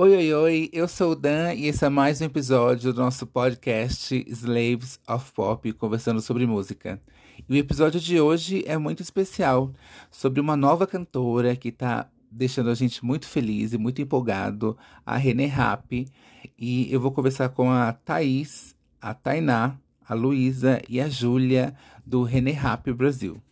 Oi, oi, oi, eu sou o Dan e esse é mais um episódio do nosso podcast Slaves of Pop, conversando sobre música. E o episódio de hoje é muito especial, sobre uma nova cantora que está deixando a gente muito feliz e muito empolgado, a René Rapp. E eu vou conversar com a Thaís, a Tainá, a Luísa e a Júlia do René Rapp Brasil.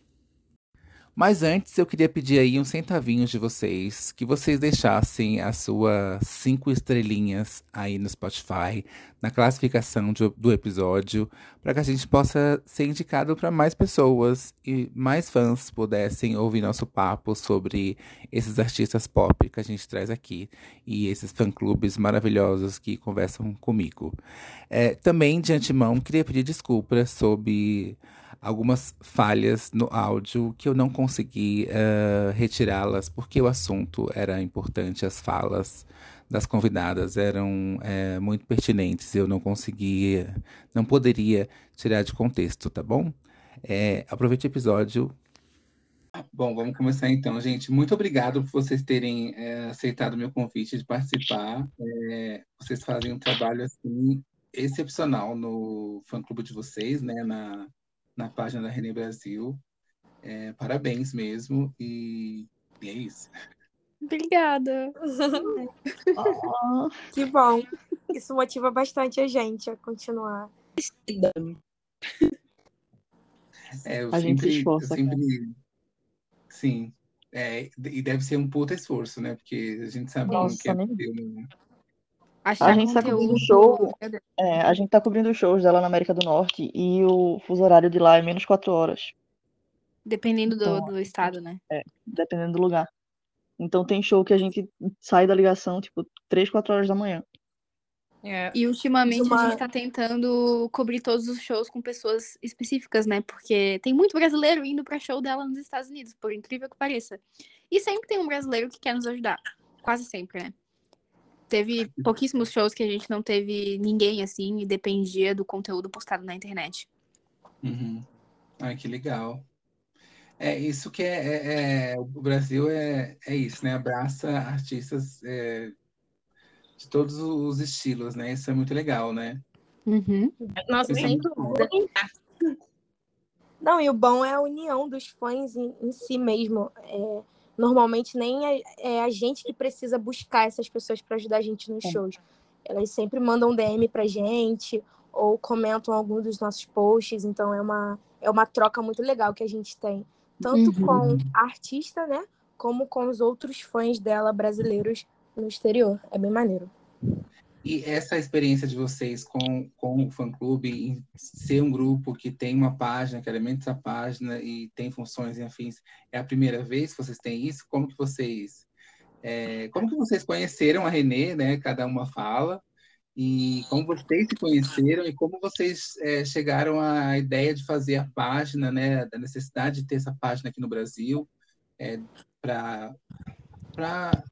Mas antes eu queria pedir aí uns centavinhos de vocês, que vocês deixassem as suas cinco estrelinhas aí no Spotify, na classificação de, do episódio, para que a gente possa ser indicado para mais pessoas e mais fãs pudessem ouvir nosso papo sobre esses artistas pop que a gente traz aqui e esses fã-clubes maravilhosos que conversam comigo. É, também, de antemão, queria pedir desculpas sobre algumas falhas no áudio que eu não consegui uh, retirá-las porque o assunto era importante, as falas das convidadas eram é, muito pertinentes, eu não conseguia, não poderia tirar de contexto, tá bom? É, aproveite o episódio. Bom, vamos começar então, gente. Muito obrigado por vocês terem é, aceitado o meu convite de participar. Vocês fazem um trabalho assim excepcional no fã-clube de vocês, né? Na, na página da René Brasil. É, parabéns mesmo, e, e, é isso. Obrigada. oh, que bom. Isso motiva bastante a gente a continuar. É, a sempre, gente esforça. Sempre... Sim. É, e deve ser um puta esforço, né? Porque a gente sabe Nossa, que é né? A gente está cobrindo show. É, a gente tá cobrindo shows dela na América do Norte e o fuso horário de lá é menos quatro horas. Dependendo então, do, do estado, né? É, dependendo do lugar. Então tem show que a gente sai da ligação, tipo, três, quatro horas da manhã. É. E ultimamente Uma... a gente tá tentando cobrir todos os shows com pessoas específicas, né? Porque tem muito brasileiro indo pra show dela nos Estados Unidos, por incrível que pareça. E sempre tem um brasileiro que quer nos ajudar. Quase sempre, né? Teve pouquíssimos shows que a gente não teve ninguém assim e dependia do conteúdo postado na internet. Uhum. Ai, que legal. É isso que é, é, é, o Brasil é, é isso, né? Abraça artistas é, de todos os estilos, né? Isso é muito legal, né? Uhum. Nossa, sem dúvida. Não, e o bom é a união dos fãs em, em si mesmo. É, normalmente nem é, é, a gente que precisa buscar essas pessoas para ajudar a gente nos é. shows. Elas sempre mandam DM pra gente ou comentam algum dos nossos posts, então é uma, é uma troca muito legal que a gente tem, tanto uhum. com a artista, né, como com os outros fãs dela brasileiros no exterior. É bem maneiro. E essa experiência de vocês com, com o fã-clube, em ser um grupo que tem uma página, que alimenta essa página e tem funções e afins, é a primeira vez que vocês têm isso? Como que vocês... É, como que vocês conheceram a Renê, né? Cada uma fala. E como vocês se conheceram e como vocês é, chegaram à ideia de fazer a página, né? Da necessidade de ter essa página aqui no Brasil é, para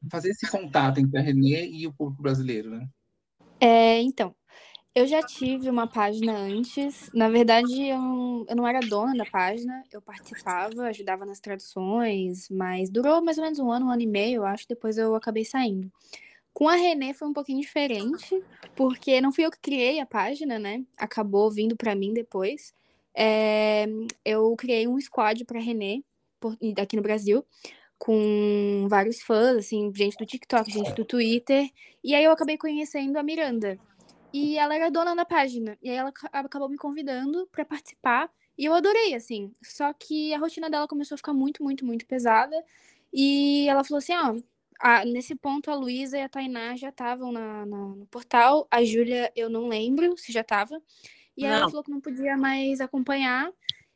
fazer esse contato entre a Renê e o público brasileiro, né? É, então, eu já tive uma página antes. Na verdade, eu, eu não era dona da página, eu participava, ajudava nas traduções, mas durou mais ou menos um ano, um ano e meio, eu acho, depois eu acabei saindo. Com a Renê foi um pouquinho diferente, porque não fui eu que criei a página, né? Acabou vindo para mim depois. É, eu criei um squad para Renê, por, aqui no Brasil, com vários fãs, assim, gente do TikTok, gente do Twitter. E aí eu acabei conhecendo a Miranda. E ela era dona da página. E aí ela acabou me convidando para participar. E eu adorei, assim. Só que a rotina dela começou a ficar muito, muito, muito pesada. E ela falou assim: ó, ah, nesse ponto a Luísa e a Tainá já estavam na, na, no portal. A Júlia, eu não lembro se já estava. E aí ela falou que não podia mais acompanhar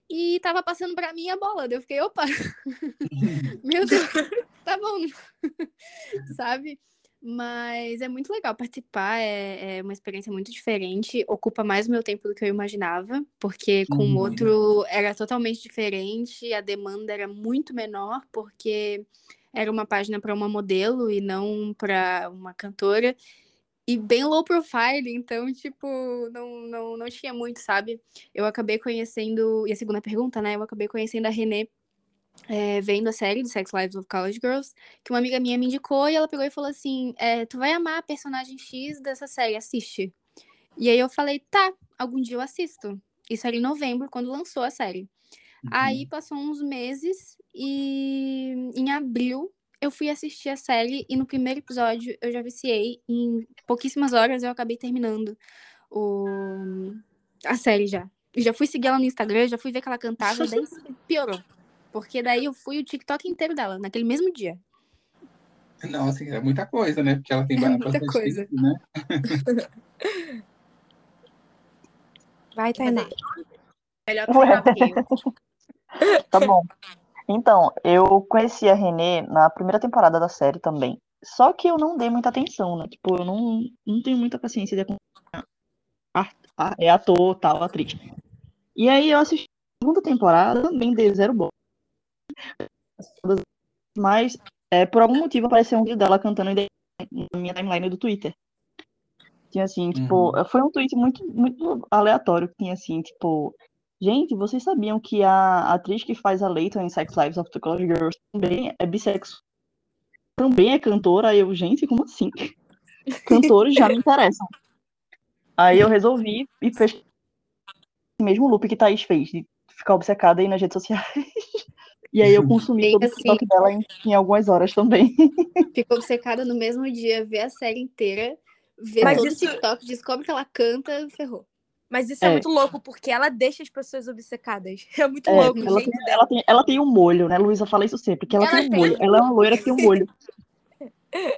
e tava passando para mim a bola. Eu fiquei, opa, meu Deus, tá bom, sabe? Mas é muito legal participar, é, é, uma experiência muito diferente, ocupa mais o meu tempo do que eu imaginava, porque com o uhum. outro era totalmente diferente, a demanda era muito menor, porque era uma página para uma modelo e não para uma cantora e bem low profile, então, tipo, não, não, não tinha muito, sabe? Eu acabei conhecendo, e a segunda pergunta, né? Eu acabei conhecendo a Renê é, vendo a série do Sex Lives of College Girls, que uma amiga minha me indicou e ela pegou e falou assim: é, Tu vai amar a personagem X dessa série, assiste. E aí eu falei: Tá, algum dia eu assisto. Isso era em novembro, quando lançou a série. Uhum. Aí passou uns meses e em abril eu fui assistir a série e no primeiro episódio eu já viciei. Em pouquíssimas horas eu acabei terminando o... a série já. já fui seguir ela no Instagram, já fui ver que ela cantava, daí piorou. Porque daí eu fui o TikTok inteiro dela, naquele mesmo dia. Nossa, é muita coisa, né? Porque ela tem é muita coisa. Tempo, né? Vai, Tainá. Melhor que Tá bom. Então, eu conheci a Renê na primeira temporada da série também. Só que eu não dei muita atenção, né? Tipo, eu não, não tenho muita paciência de acompanhar. É ator, tal, atriz. E aí eu assisti a segunda temporada, também dei zero bom. Mas, é, por algum motivo, apareceu um vídeo dela cantando na minha timeline do Twitter. Tinha assim, tipo, uhum. foi um tweet muito, muito aleatório que tinha assim, tipo, gente, vocês sabiam que a atriz que faz a Leighton em Sex Lives of the College Girls também é bissexual? Também é cantora? Aí eu, gente, como assim? Cantores já me interessam. Aí eu resolvi e fez o mesmo loop que Thaís fez, de ficar obcecada aí nas redes sociais. E aí eu consumi todo o TikTok assim, dela em, em, algumas horas também. Ficou obcecada no mesmo dia, ver a série inteira, ver Mas todo isso... o TikTok, descobre que ela canta, ferrou. Mas isso é. é. muito louco, porque ela deixa as pessoas obcecadas. É muito é, louco. Ela tem, ela, tem, ela tem um molho, né? Luísa fala isso sempre, que ela, ela tem um molho. Ela é uma loira que tem um molho.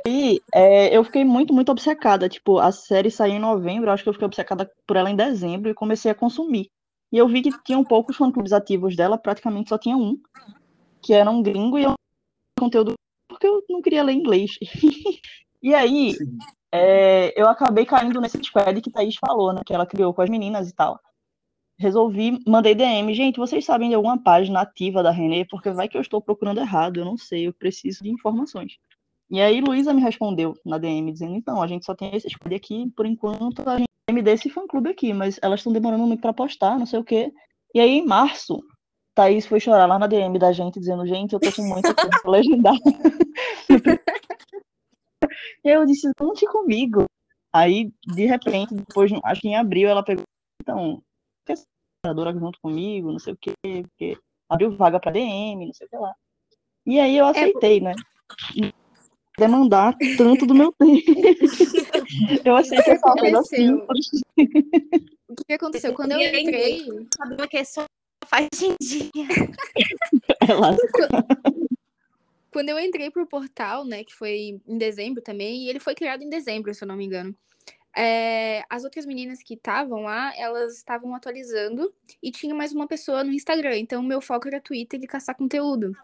E é, eu fiquei muito, muito obcecada. Tipo, a série saiu em novembro, acho que eu fiquei obcecada por ela em dezembro e comecei a consumir. E eu vi que tinham poucos fã-clubes ativos dela, praticamente só tinha um que era um gringo e eu conteúdo porque eu não queria ler inglês. e aí, é, eu acabei caindo nesse squad que Thaís falou, né? Que ela criou com as meninas e tal. Resolvi, mandei DM. Gente, vocês sabem de alguma página ativa da Renê? Porque vai que eu estou procurando errado, eu não sei, eu preciso de informações. E aí, Luísa me respondeu na DM, dizendo: então, a gente só tem esse squad aqui, por enquanto a gente tem desse fã-clube aqui, mas elas estão demorando muito para postar, não sei o quê. E aí, em março, Thaís foi chorar lá na DM da gente, dizendo, gente, eu tô com muito tempo legendar. e eu disse, conte comigo. Aí, de repente, depois, acho que em abril, ela pegou, então, quer ser junto comigo, não sei o quê, porque abriu vaga pra DM, não sei o que lá. E aí eu é aceitei, é... né? Demandar tanto do meu tempo. eu aceitei essa coisa assim. O que aconteceu? Quando eu entrei. Sabe que é só faz dia. Quando eu entrei pro portal, né, que foi em dezembro também, e ele foi criado em dezembro, se eu não me engano. É, as outras meninas que estavam lá, elas estavam atualizando e tinha mais uma pessoa no Instagram. Então, meu foco era Twitter e caçar conteúdo.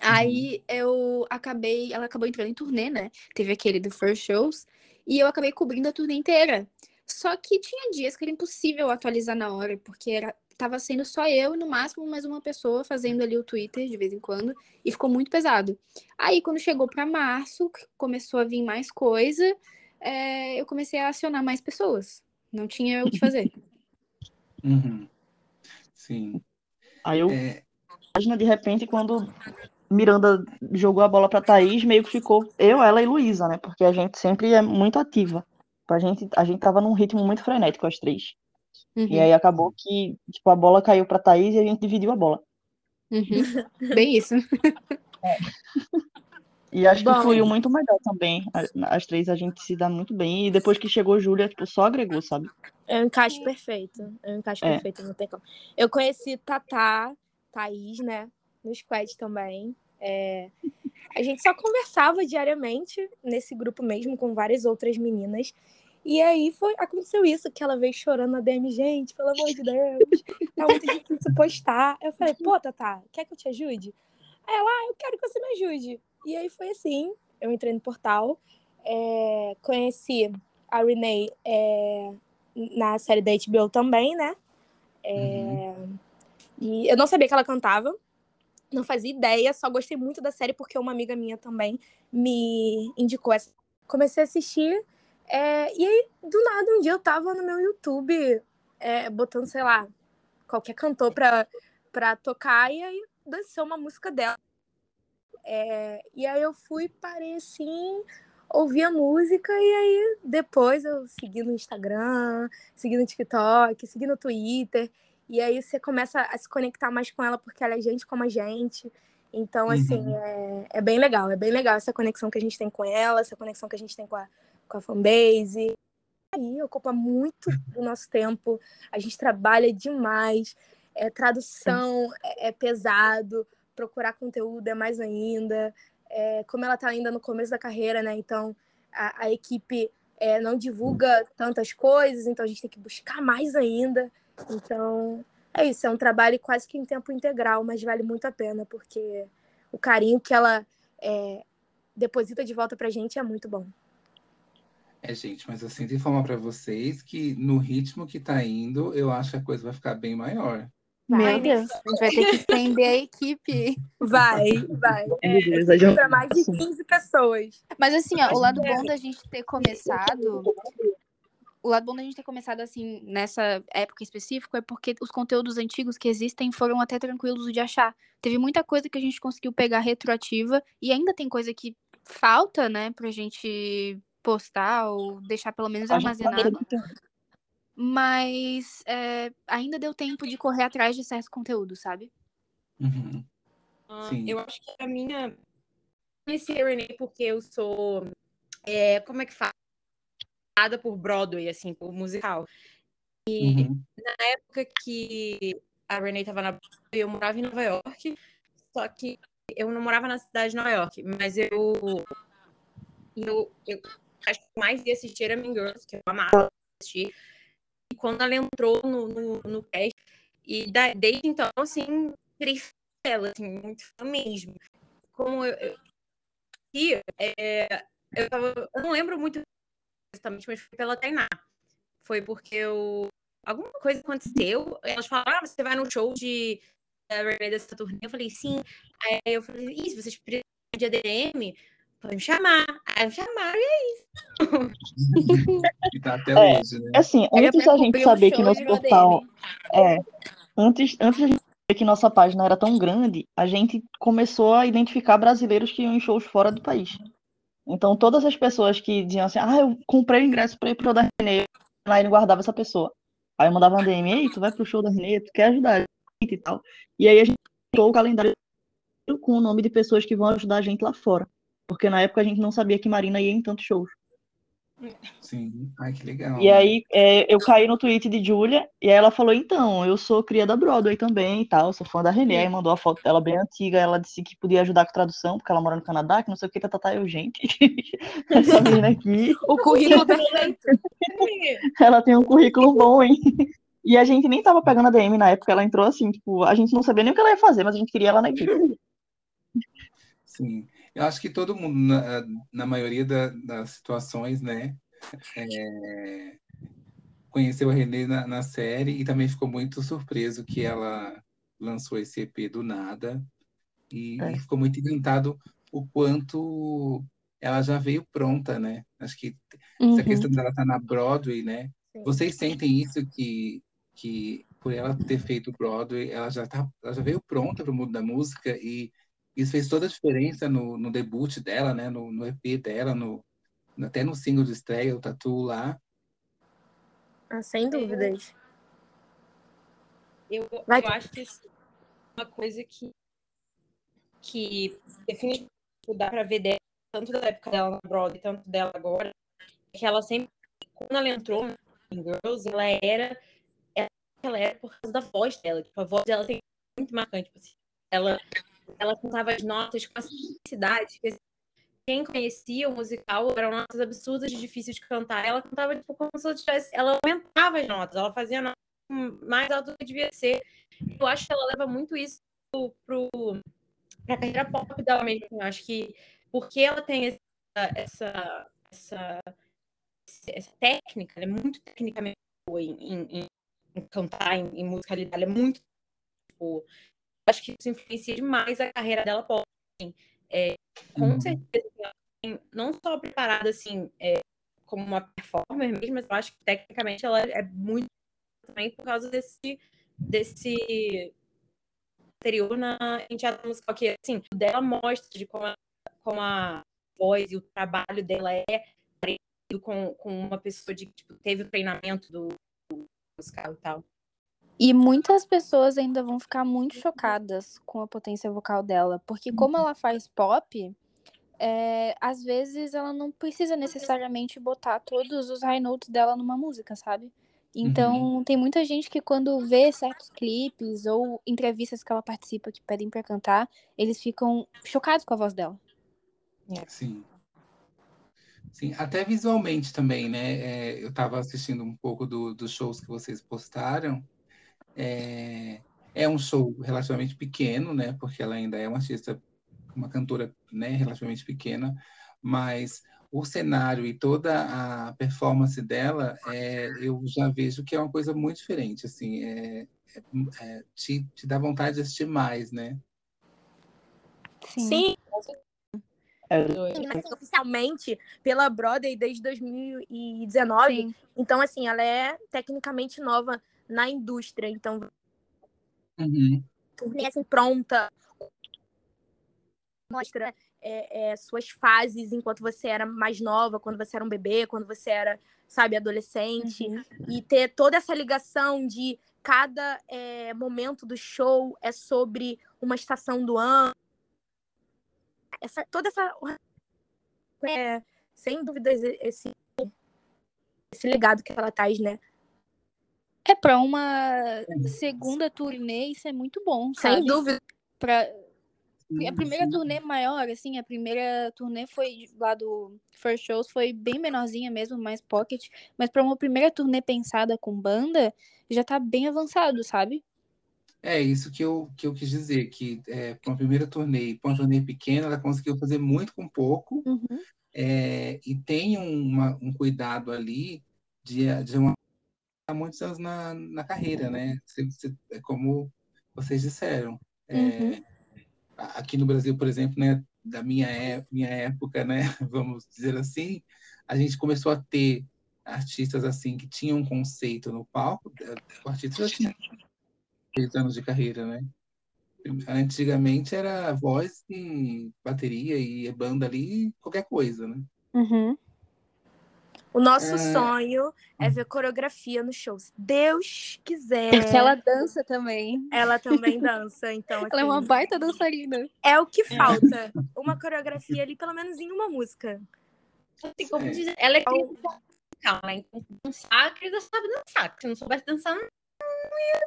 Aí eu acabei, ela acabou entrando em turnê, né? Teve aquele do First Shows, e eu acabei cobrindo a turnê inteira. Só que tinha dias que era impossível atualizar na hora, porque era tava sendo só eu e no máximo mais uma pessoa fazendo ali o Twitter de vez em quando e ficou muito pesado. Aí quando chegou para março, começou a vir mais coisa, é, eu comecei a acionar mais pessoas. Não tinha o que fazer. Uhum. Sim. Aí eu é... imagina de repente quando Miranda jogou a bola para Thaís, meio que ficou eu, ela e Luísa, né? Porque a gente sempre é muito ativa. A gente, a gente tava num ritmo muito frenético, as três. Uhum. E aí acabou que, tipo, a bola caiu pra Thaís e a gente dividiu a bola. Uhum. Bem isso. É. E acho Bom, que fluiu muito melhor também. As três a gente se dá muito bem. E depois que chegou Júlia, tipo, só agregou, sabe? É um encaixe perfeito. É um encaixe é. perfeito, não tem como. Eu conheci Tatá, Thaís, né? No squad também. É... A gente só conversava diariamente nesse grupo mesmo com várias outras meninas. E aí foi, aconteceu isso, que ela veio chorando na DM, gente, pelo amor de Deus, tá muito difícil postar. Eu falei, pô, Tatá, quer que eu te ajude? Aí ela, ah, eu quero que você me ajude. E aí foi assim, eu entrei no portal, é, conheci a Renee é, na série da HBO também, né? É, uhum. E eu não sabia que ela cantava, não fazia ideia, só gostei muito da série porque uma amiga minha também me indicou essa. Comecei a assistir é, e aí, do nada, um dia eu tava no meu YouTube é, botando, sei lá, qualquer cantor pra, pra tocar, e aí dançou uma música dela. É, e aí eu fui, parei assim, ouvi a música e aí depois eu segui no Instagram, segui no TikTok, segui no Twitter. E aí você começa a se conectar mais com ela porque ela é gente como a gente. Então, assim, uhum. é, é bem legal, é bem legal essa conexão que a gente tem com ela, essa conexão que a gente tem com a, com a fanbase. Aí ocupa muito do nosso tempo, a gente trabalha demais, é, tradução é, é pesado, procurar conteúdo é mais ainda. É, como ela está ainda no começo da carreira, né? Então a, a equipe é, não divulga tantas coisas, então a gente tem que buscar mais ainda. Então é isso, é um trabalho quase que em tempo integral, mas vale muito a pena, porque o carinho que ela é, deposita de volta pra gente é muito bom. É, gente, mas eu sinto informar para vocês que no ritmo que tá indo, eu acho que a coisa vai ficar bem maior. Meu Deus, a gente vai ter que estender a equipe. Vai, vai. É, para mais de 15 pessoas. Mas assim, ó, o lado bom da gente ter começado. O lado bom da gente ter começado assim, nessa época específica, é porque os conteúdos antigos que existem foram até tranquilos de achar. Teve muita coisa que a gente conseguiu pegar retroativa e ainda tem coisa que falta, né, pra gente postar ou deixar pelo menos armazenado mas é, ainda deu tempo de correr atrás de certos conteúdos, sabe? Uhum. Uh, eu acho que a minha. Conheci a Renee porque eu sou. É, como é que fala? por Broadway, assim, por musical. E uhum. na época que a Renee estava na Broadway, eu morava em Nova York, só que eu não morava na cidade de Nova York, mas eu. Eu, eu acho que mais ia assistir era Mean Girls, que eu amava assistir quando ela entrou no, no, no cast, e da, desde então, assim, ela, assim, muito fã mesmo. Como eu, eu, e, é, eu, tava, eu não lembro muito exatamente, mas foi pela Tainá. Foi porque eu, alguma coisa aconteceu, elas falaram, ah, você vai no show de da dessa turnê? Eu falei, sim. Aí eu falei, isso, vocês precisam de ADM? Pode me chamar. Aí me chamaram e é isso. tá até é, hoje, né? Assim, antes da gente saber que nosso portal. É, antes, antes da gente saber que nossa página era tão grande, a gente começou a identificar brasileiros que iam em shows fora do país. Então, todas as pessoas que diziam assim, ah, eu comprei o ingresso para ir pro da Renê, lá ele guardava essa pessoa. Aí eu mandava uma DM, ei, tu vai pro show da Renê, tu quer ajudar a gente e tal. E aí a gente montou o calendário com o nome de pessoas que vão ajudar a gente lá fora. Porque na época a gente não sabia que Marina ia em tantos shows. Sim, ai que legal. E aí é, eu caí no tweet de Julia e aí ela falou: então, eu sou cria da Broadway também e tal, sou fã da Renée. Aí mandou a foto dela bem antiga. Ela disse que podia ajudar com tradução, porque ela mora no Canadá, que não sei o que, tá, tá, tá eu, gente. Essa menina aqui. O currículo perfeito. ela tem um currículo bom, hein? E a gente nem tava pegando a DM na época, ela entrou assim, tipo, a gente não sabia nem o que ela ia fazer, mas a gente queria ela na equipe. Sim. Eu acho que todo mundo, na, na maioria da, das situações, né, é, conheceu a Renée na, na, série e também ficou muito surpreso que ela lançou esse EP do nada e, é. e ficou muito encantado o quanto ela já veio pronta, né? Acho que uhum. essa questão dela estar tá na Broadway, né? Sim. Vocês sentem isso que que por ela ter feito Broadway, ela já tá, ela já veio pronta para o mundo da música e isso fez toda a diferença no, no debut dela, né? No, no EP dela, no, até no single de estreia, o Tatu lá. Ah, sem dúvidas. Eu, eu, eu acho que isso é uma coisa que, que definitivamente dá para ver dela, tanto da época dela na Broadway, tanto dela agora, é que ela sempre, quando ela entrou em Girls, ela era, ela era por causa da voz dela. Tipo, a voz dela tem muito marcante. Tipo assim, ela ela cantava as notas com a simplicidade. Que, quem conhecia o musical eram notas absurdas de difícil de cantar. Ela cantava tipo, como se ela tivesse. Ela aumentava as notas, ela fazia notas mais alto do que devia ser. Eu acho que ela leva muito isso pro, pra carreira pop dela mesmo. Eu acho que porque ela tem essa, essa, essa, essa técnica, ela é muito tecnicamente boa em, em, em cantar, em, em musicalidade, ela é muito tipo, acho que isso influencia demais a carreira dela pode assim, é, com uhum. certeza assim, não só preparada assim é, como uma performer mesmo, mas eu acho que tecnicamente ela é muito também por causa desse desse anterior na, em teatro musical, que assim, dela mostra de como a, como a voz e o trabalho dela é parecido com, com uma pessoa de que tipo, teve o treinamento do musical e tal. E muitas pessoas ainda vão ficar muito chocadas com a potência vocal dela, porque como ela faz pop, é, às vezes ela não precisa necessariamente botar todos os high notes dela numa música, sabe? Então, uhum. tem muita gente que quando vê certos clipes ou entrevistas que ela participa que pedem para cantar, eles ficam chocados com a voz dela. É. Sim. Sim, até visualmente também, né? É, eu estava assistindo um pouco do, dos shows que vocês postaram. É, é um show relativamente pequeno, né? Porque ela ainda é uma artista, uma cantora, né? Relativamente pequena, mas o cenário e toda a performance dela, é, eu já vejo que é uma coisa muito diferente, assim, é, é, é te, te dá vontade de assistir mais, né? Sim. Sim. É. Oficialmente pela Broadway desde 2019. Sim. Então, assim, ela é tecnicamente nova na indústria. Então, uhum. turnê assim, pronta. Mostra é, é, suas fases enquanto você era mais nova, quando você era um bebê, quando você era, sabe, adolescente, uhum. e ter toda essa ligação de cada é, momento do show é sobre uma estação do ano. Essa, toda essa. É, sem dúvidas, esse, esse legado que ela traz, né? É para uma segunda turnê, isso é muito bom, sabe? Sem dúvida. Pra, a primeira turnê maior, assim, a primeira turnê foi lá do First Shows, foi bem menorzinha mesmo, mais pocket. Mas para uma primeira turnê pensada com banda, já tá bem avançado, sabe? É isso que eu, que eu quis dizer, que é, para uma primeira turnê, para uma turnê pequena, ela conseguiu fazer muito com pouco. Uhum. É, e tem uma, um cuidado ali de, de uma muitos anos na, na carreira, né? É como vocês disseram. É, uhum aqui no Brasil, por exemplo, né, da minha, é, minha época, né, vamos dizer assim, a gente começou a ter artistas assim que tinham um conceito no palco, o artista já tinha três anos de carreira, né? Antigamente era voz e bateria e banda ali, qualquer coisa, né? Uhum. O nosso é... sonho é ver coreografia no show. Se Deus quiser. Porque ela dança também. Ela também dança, então. Assim, ela é uma assim, baita dançarina. É o que falta. Uma coreografia ali, pelo menos em uma música. Assim, como é. dizer, ela é musical, né? Então, dançar, a Cris sabe dançar. Se não soubesse dançar, não ia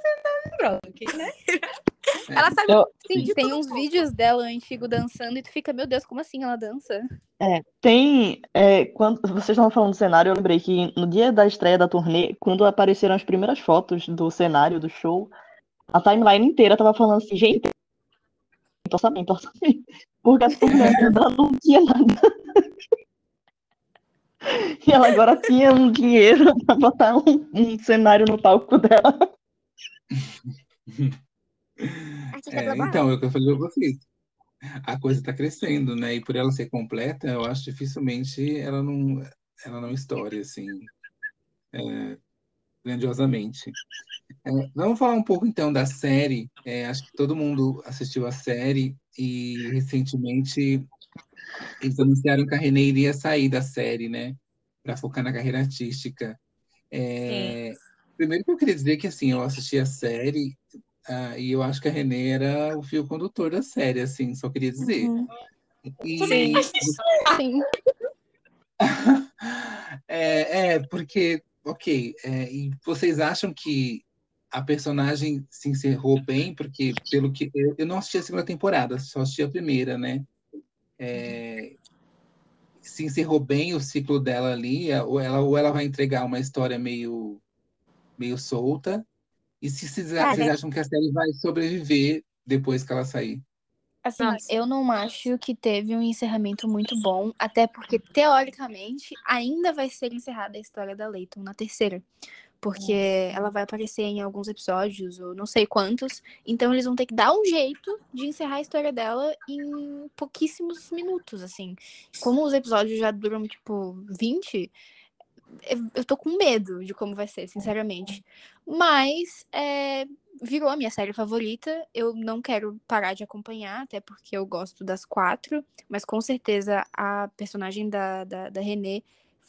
no Broadway, né? Ela sabe. Eu, sim, tem uns vídeos dela antigo dançando e tu fica, meu Deus, como assim ela dança? É, tem. É, quando vocês estavam falando do cenário, eu lembrei que no dia da estreia da turnê, quando apareceram as primeiras fotos do cenário do show, a timeline inteira tava falando assim, gente, orçamento, orçamento. Porque a turnê dela não tinha nada. E ela agora tinha um dinheiro para botar um, um cenário no palco dela. É, então, é o que eu falei para vocês. A coisa está crescendo, né? E por ela ser completa, eu acho dificilmente ela não, ela não estoure, assim, é, grandiosamente. É, vamos falar um pouco, então, da série. É, acho que todo mundo assistiu a série e, recentemente, eles anunciaram que a Renée iria sair da série, né? Para focar na carreira artística. É, primeiro que eu queria dizer que, assim, eu assisti a série ah, e eu acho que a Renê era o fio condutor da série, assim, só queria dizer. Uhum. E... Sim. Sim. é, é, porque, ok, é, e vocês acham que a personagem se encerrou bem? Porque, pelo que. Eu, eu não assisti a segunda temporada, só assisti a primeira, né? É, se encerrou bem o ciclo dela ali, ou ela, ou ela vai entregar uma história meio, meio solta, e se vocês, vocês acham que a série vai sobreviver depois que ela sair? Assim, Nossa. eu não acho que teve um encerramento muito bom, até porque, teoricamente, ainda vai ser encerrada a história da Leighton na terceira. Porque ela vai aparecer em alguns episódios, ou não sei quantos. Então eles vão ter que dar um jeito de encerrar a história dela em pouquíssimos minutos, assim. Como os episódios já duram, tipo, 20, eu tô com medo de como vai ser, sinceramente. Mas é, virou a minha série favorita. Eu não quero parar de acompanhar, até porque eu gosto das quatro. Mas com certeza a personagem da, da, da René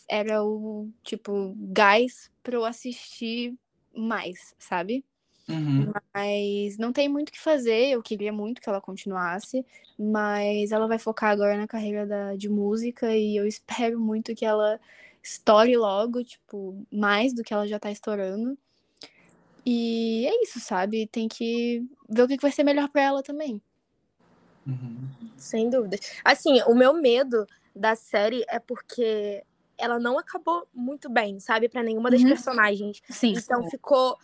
era o, tipo, gás pra eu assistir mais, sabe? Uhum. Mas não tem muito o que fazer. Eu queria muito que ela continuasse. Mas ela vai focar agora na carreira da, de música. E eu espero muito que ela estoure logo, tipo, mais do que ela já tá estourando. E é isso, sabe? Tem que ver o que vai ser melhor para ela também. Uhum. Sem dúvida. Assim, o meu medo da série é porque ela não acabou muito bem, sabe? para nenhuma das Uhum. personagens. Sim. Então ficou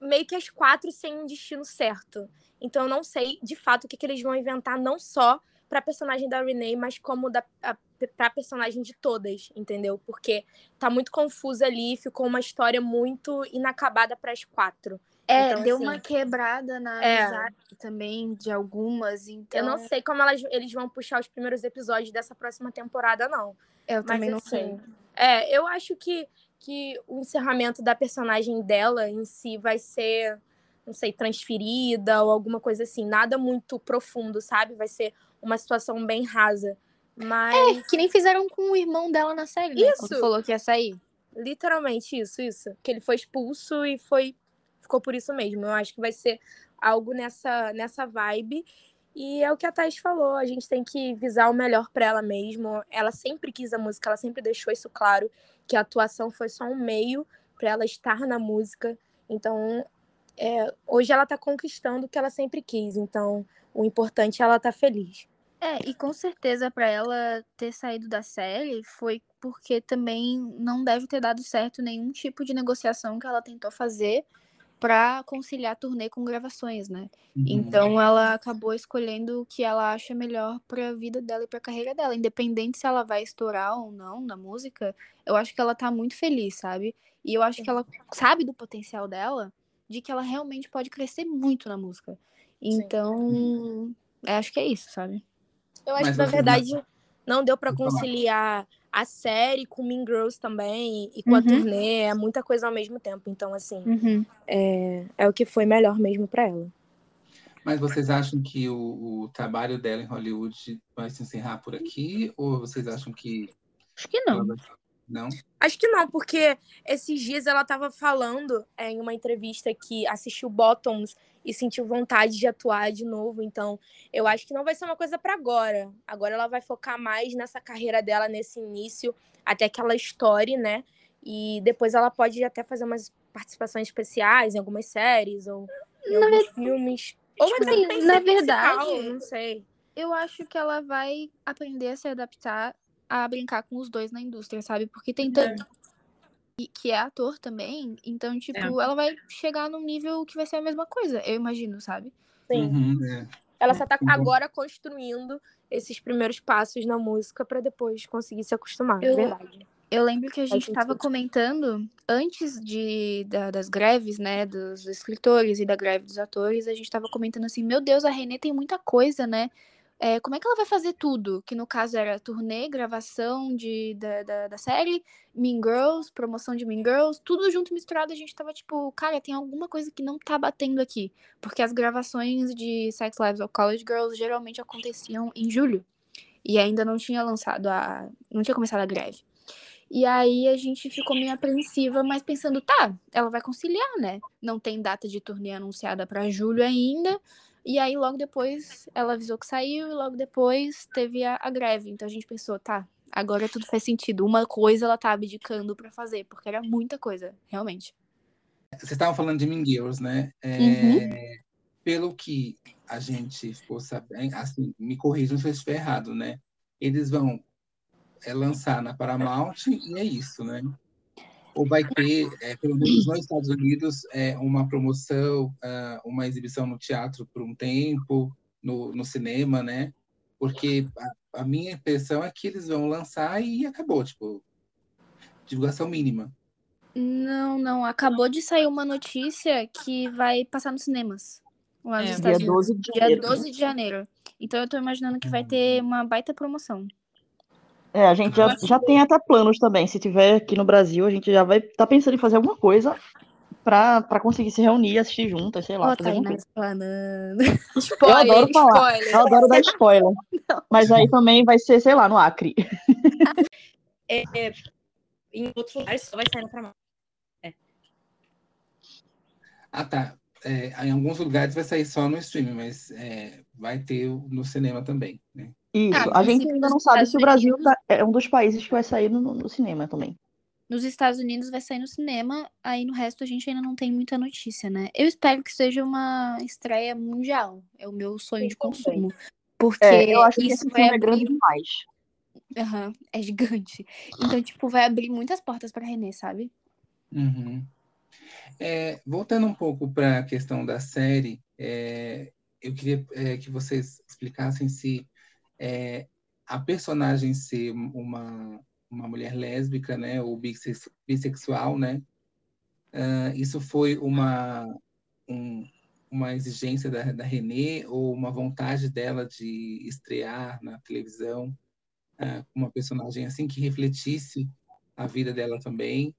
meio que as quatro sem um destino certo. Então eu não sei de fato o que, que eles vão inventar, não só pra personagem da Renee, mas como da, a, pra personagem de todas, entendeu? Porque tá muito confusa ali, ficou uma história muito inacabada pras quatro. É, Então, deu assim, uma quebrada na é. amizade também de algumas, então Eu não sei como elas, eles vão puxar os primeiros episódios dessa próxima temporada, não. eu Mas também não assim, sei. É, eu acho que, que o encerramento da personagem dela em si vai ser, não sei, transferida ou alguma coisa assim. Nada muito profundo, sabe? Vai ser uma situação bem rasa. Mas, Que nem fizeram com o irmão dela na série, né? Quando Isso. falou que ia sair. literalmente, isso, isso. Que ele foi expulso e foi ficou por isso mesmo. Eu acho que vai ser algo nessa, nessa vibe. E é o que a Thais falou, a gente tem que visar o melhor pra ela mesmo. Ela sempre quis a música, ela sempre deixou isso claro, que a atuação foi só um meio pra ela estar na música. Então, é, hoje ela tá conquistando o que ela sempre quis. Então, o importante é ela estar feliz. É, e com certeza pra ela ter saído da série foi porque também não deve ter dado certo nenhum tipo de negociação que ela tentou fazer pra conciliar turnê com gravações, né? Uhum. Então ela acabou escolhendo o que ela acha melhor pra vida dela e pra carreira dela, independente se ela vai estourar ou não na música. Eu acho que ela tá muito feliz, sabe? E eu acho que ela sabe do potencial dela, de que ela realmente pode crescer muito na música. Então, eu acho que é isso, sabe? Eu acho Mas que, na verdade, não deu pra Pode falar. conciliar a série com Mean Girls também e com a Uhum. turnê. É muita coisa ao mesmo tempo. Então, assim, é, é o que foi melhor mesmo pra ela. Mas vocês acham que o, o trabalho dela em Hollywood vai se encerrar por aqui? Ou vocês acham que Acho que ela não. vai... Não? Acho que não, porque esses dias ela tava falando é, em uma entrevista que assistiu Bottoms e sentiu vontade de atuar de novo. Então, eu acho que não vai ser uma coisa pra agora. Agora ela vai focar mais nessa carreira dela, nesse início, até que ela estoure, né? E depois ela pode até fazer umas participações especiais em algumas séries ou em Na alguns filmes. Ou tipo assim, na ser verdade- musical, não sei. Eu acho que ela vai aprender a se adaptar a brincar com os dois na indústria, sabe? Porque tem tanto que- que é ator também, então, tipo, ela vai chegar num nível que vai ser a mesma coisa, eu imagino, sabe? Sim. Uhum, é. Ela só tá agora construindo esses primeiros passos na música pra depois conseguir se acostumar. Eu- Verdade. Eu lembro que a gente estava comentando antes de, da- das greves, né, dos escritores e da greve dos atores, a gente estava comentando assim, meu Deus, a Renée tem muita coisa, né? É, como é que ela vai fazer tudo? Que no caso era turnê, gravação de, da, da, da série, Mean Girls, promoção de Mean Girls, tudo junto misturado. A gente tava tipo, cara, tem alguma coisa que não tá batendo aqui. Porque as gravações de Sex Lives of College Girls geralmente aconteciam em julho. E ainda não tinha lançado a. não tinha começado a greve. E aí a gente ficou meio apreensiva, mas pensando, tá, ela vai conciliar, né? Não tem data de turnê anunciada pra julho ainda. E aí logo depois ela avisou que saiu e logo depois teve a, a greve. Então a gente pensou, tá, agora tudo faz sentido. Uma coisa ela tá abdicando pra fazer, porque era muita coisa, realmente. Vocês estavam falando de Mean Girls, né? É, Uhum. Pelo que a gente ficou sabendo, assim, me corrijam se eu estiver errado, né? Eles vão é, lançar na Paramount e é isso, né? Ou vai ter, é, pelo menos nos Estados Unidos, é, uma promoção, ah, uma exibição no teatro por um tempo, no, no cinema, né? Porque a, a minha impressão é que eles vão lançar e acabou, tipo, divulgação mínima. Não, não. Acabou de sair uma notícia que vai passar nos cinemas. Lá nos É. Estados Dia Unidos. 12 de Dia janeiro. 12 de janeiro. Então eu tô imaginando que vai ter uma baita promoção. É, a gente já, já tem até planos também. Se tiver aqui no Brasil, a gente já vai estar tá pensando em fazer alguma coisa pra conseguir se reunir, assistir juntas, sei lá. Fazer Tainá explanando. Spoiler, eu adoro falar. spoiler. Eu adoro dar spoiler. Mas aí também vai ser, sei lá, no Acre. É, é, em outros lugares só vai sair pra mão. Ah, tá. É, em alguns lugares vai sair só no streaming, mas é, vai ter no cinema também, né? Isso. Ah, a gente ainda não sabe se o Estados Brasil Unidos- tá- é um dos países que vai sair no, no cinema também. Nos Estados Unidos vai sair no cinema, aí no resto a gente ainda não tem muita notícia, né? Eu espero que seja uma estreia mundial. É o meu sonho de consumo. Porque É, eu acho que isso esse vai filme é grande abrir. demais. Aham, é gigante. Então, tipo, vai abrir muitas portas pra Renê, sabe? Uhum. É, voltando um pouco para a questão da série, é, eu queria é, que vocês explicassem se é, a personagem ser uma, uma mulher lésbica, né, ou bissex- bissexual, né, ah, isso foi uma, um- uma exigência da, da Renée ou uma vontade dela de estrear na televisão ah, uma personagem assim que refletisse a vida dela também?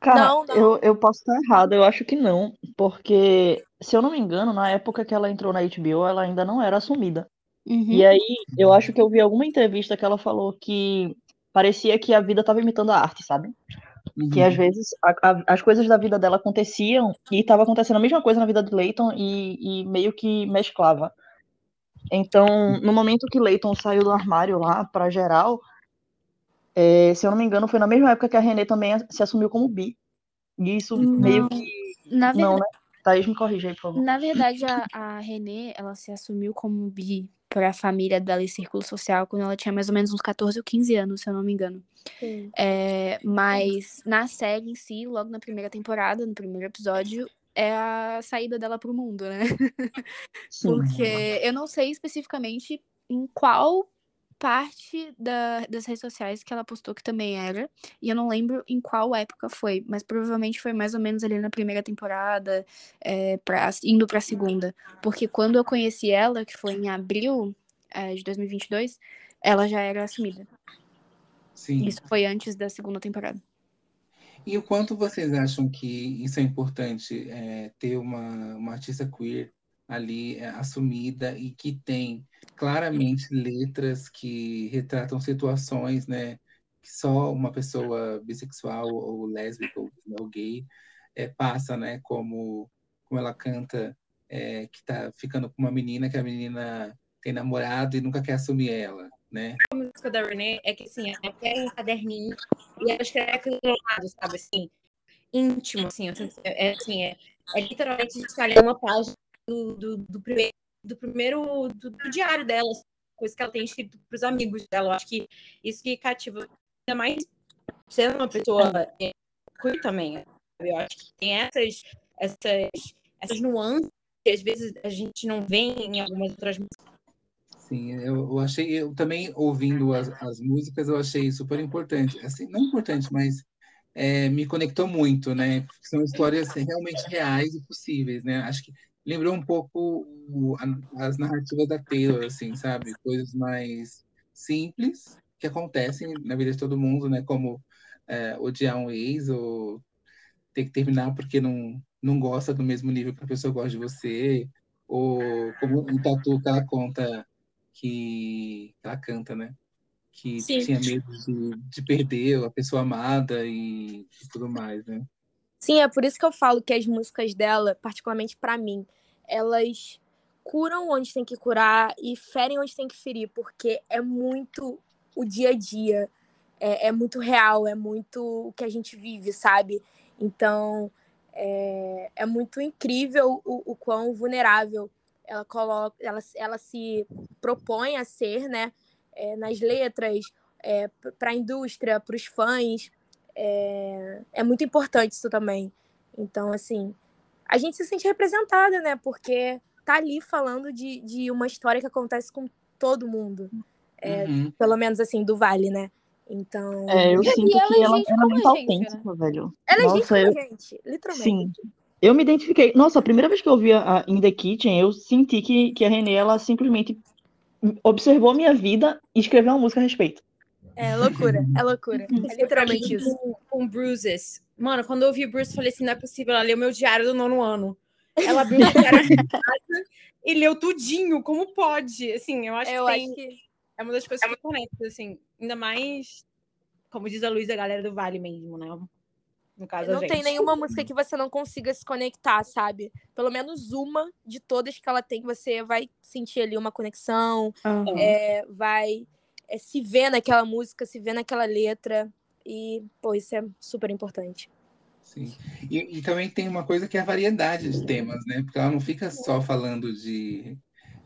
Cara, Não, não. Eu, eu posso estar errada, eu acho que não, porque, se eu não me engano, na época que ela entrou na HBO, ela ainda não era assumida. Uhum. E aí, eu acho que eu vi alguma entrevista que ela falou que parecia que a vida estava imitando a arte, sabe? Que Uhum. às vezes a- a- as coisas da vida dela aconteciam e estava acontecendo a mesma coisa na vida de Leighton e, e meio que mesclava. Então, no momento que Leighton saiu do armário lá para geral, é, se eu não me engano, foi na mesma época que a Renée também se assumiu como bi. E isso meio Não. que. Na Não, verdade, né? Thaís, me corrija aí, por favor. na verdade a, a Renê, ela se assumiu como bi pra família dela e círculo social quando ela tinha mais ou menos uns 14 ou 15 anos, se eu não me engano. Sim. É, mas na série em si, logo na primeira temporada, no primeiro episódio, é a saída dela pro mundo, né? Sim. Porque eu não sei especificamente em qual parte da- das redes sociais que ela postou que também era. E eu não lembro em qual época foi, mas provavelmente foi mais ou menos ali na primeira temporada, é, pra, indo pra segunda. Porque quando eu conheci ela, que foi em abril é, de 2022, ela já era assumida. Sim. Isso foi antes da segunda temporada. E o quanto vocês acham que isso é importante, é, ter uma, uma artista queer ali é, assumida e que tem claramente letras que retratam situações, né, que só uma pessoa bissexual ou lésbica ou, ou gay é, passa, né, como, como ela canta é, que tá ficando com uma menina que a menina tem namorado e nunca quer assumir ela, né? A música da Renee é que, assim, ela pega um caderninho e ela escreve do lado, sabe, assim, íntimo, assim, assim, é, assim, é, é literalmente escolher uma página do, do, do primeiro, do, primeiro do, do diário dela, coisa que ela tem escrito para os amigos dela. Eu acho que isso que cativa, ainda mais sendo uma pessoa é, queer também, sabe? eu acho que tem essas, essas, essas nuances que às vezes a gente não vê em algumas outras músicas. Sim, eu, eu achei, eu também ouvindo as, as músicas, eu achei super importante. Assim, não importante, mas é, me conectou muito, né? Porque são histórias realmente reais e possíveis, né? Acho que lembrou um pouco as narrativas da Taylor, assim, sabe? Coisas mais simples que acontecem na vida de todo mundo, né? Como é, odiar um ex ou ter que terminar porque não, não gosta do mesmo nível que a pessoa gosta de você, ou como o tatu que ela conta que ela canta, né? Que Sim. tinha medo de, de perder a pessoa amada e tudo mais, né? Sim, é por isso que eu falo que as músicas dela, particularmente pra mim, elas curam onde tem que curar e ferem onde tem que ferir, porque é muito o dia a dia, é, é muito real, é muito o que a gente vive, sabe? Então, é, é muito incrível o, o quão vulnerável ela coloca, ela, ela se propõe a ser, né? é, nas letras, é, para a indústria, para os fãs. É, é muito importante isso também. Então, assim, a gente se sente representada, né? Porque tá ali falando de, de uma história que acontece com todo mundo. É, Uhum. Pelo menos, assim, do Vale, né? Então. É, eu E sinto ela que é ela, gente ela é muito a gente, né? autêntica, velho. Ela é gente Nossa, como eu, a gente, literalmente. sim. Eu me identifiquei. Nossa, a primeira vez que eu vi a, a In The Kitchen, eu senti que, que a Renée, ela simplesmente observou minha vida e escreveu uma música a respeito. É loucura, é loucura. É literalmente isso. Com, com Bruises. Mano, quando eu ouvi Bruce, eu falei assim: não é possível, ela leu meu diário do nono ano. Ela abriu o diário de casa e leu tudinho, como pode? Assim, eu acho Eu que acho tem, que é uma das coisas que conecta, assim. Ainda mais, como diz a Luísa, a galera do Vale mesmo, né? No caso, a não gente. tem nenhuma música que você não consiga se conectar, sabe? Pelo menos uma de todas que ela tem, você vai sentir ali uma conexão, Aham. é, vai é, se ver naquela música, se ver naquela letra. E, pô, isso é super importante. Sim. E, e também tem uma coisa que é a variedade de temas, né? Porque ela não fica só falando de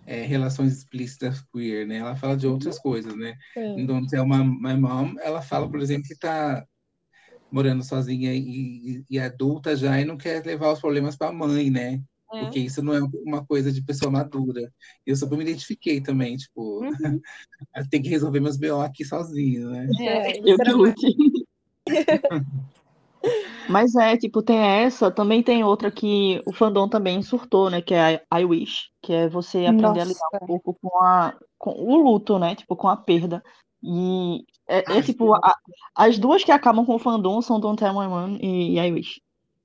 é, relações explícitas queer, né? Ela fala de outras coisas, né? Em Don't Tell My, My Mom, ela fala, por exemplo, que está morando sozinha e, e- e adulta já e não quer levar os problemas para a mãe, né? É. Porque isso não é uma coisa de pessoa madura. Eu super me identifiquei também, tipo, Uhum. tem que resolver meus BO aqui sozinho, né? É, Eu que lute. Mas é, tipo, tem essa, também tem outra que o fandom também surtou, né? Que é a I Wish, que é você aprender a lidar Nossa. um pouco com a com o luto, né? Tipo, com a perda. E é, é, tipo, a- as duas que acabam com o fandom são Don't Tell My Mom e I Wish.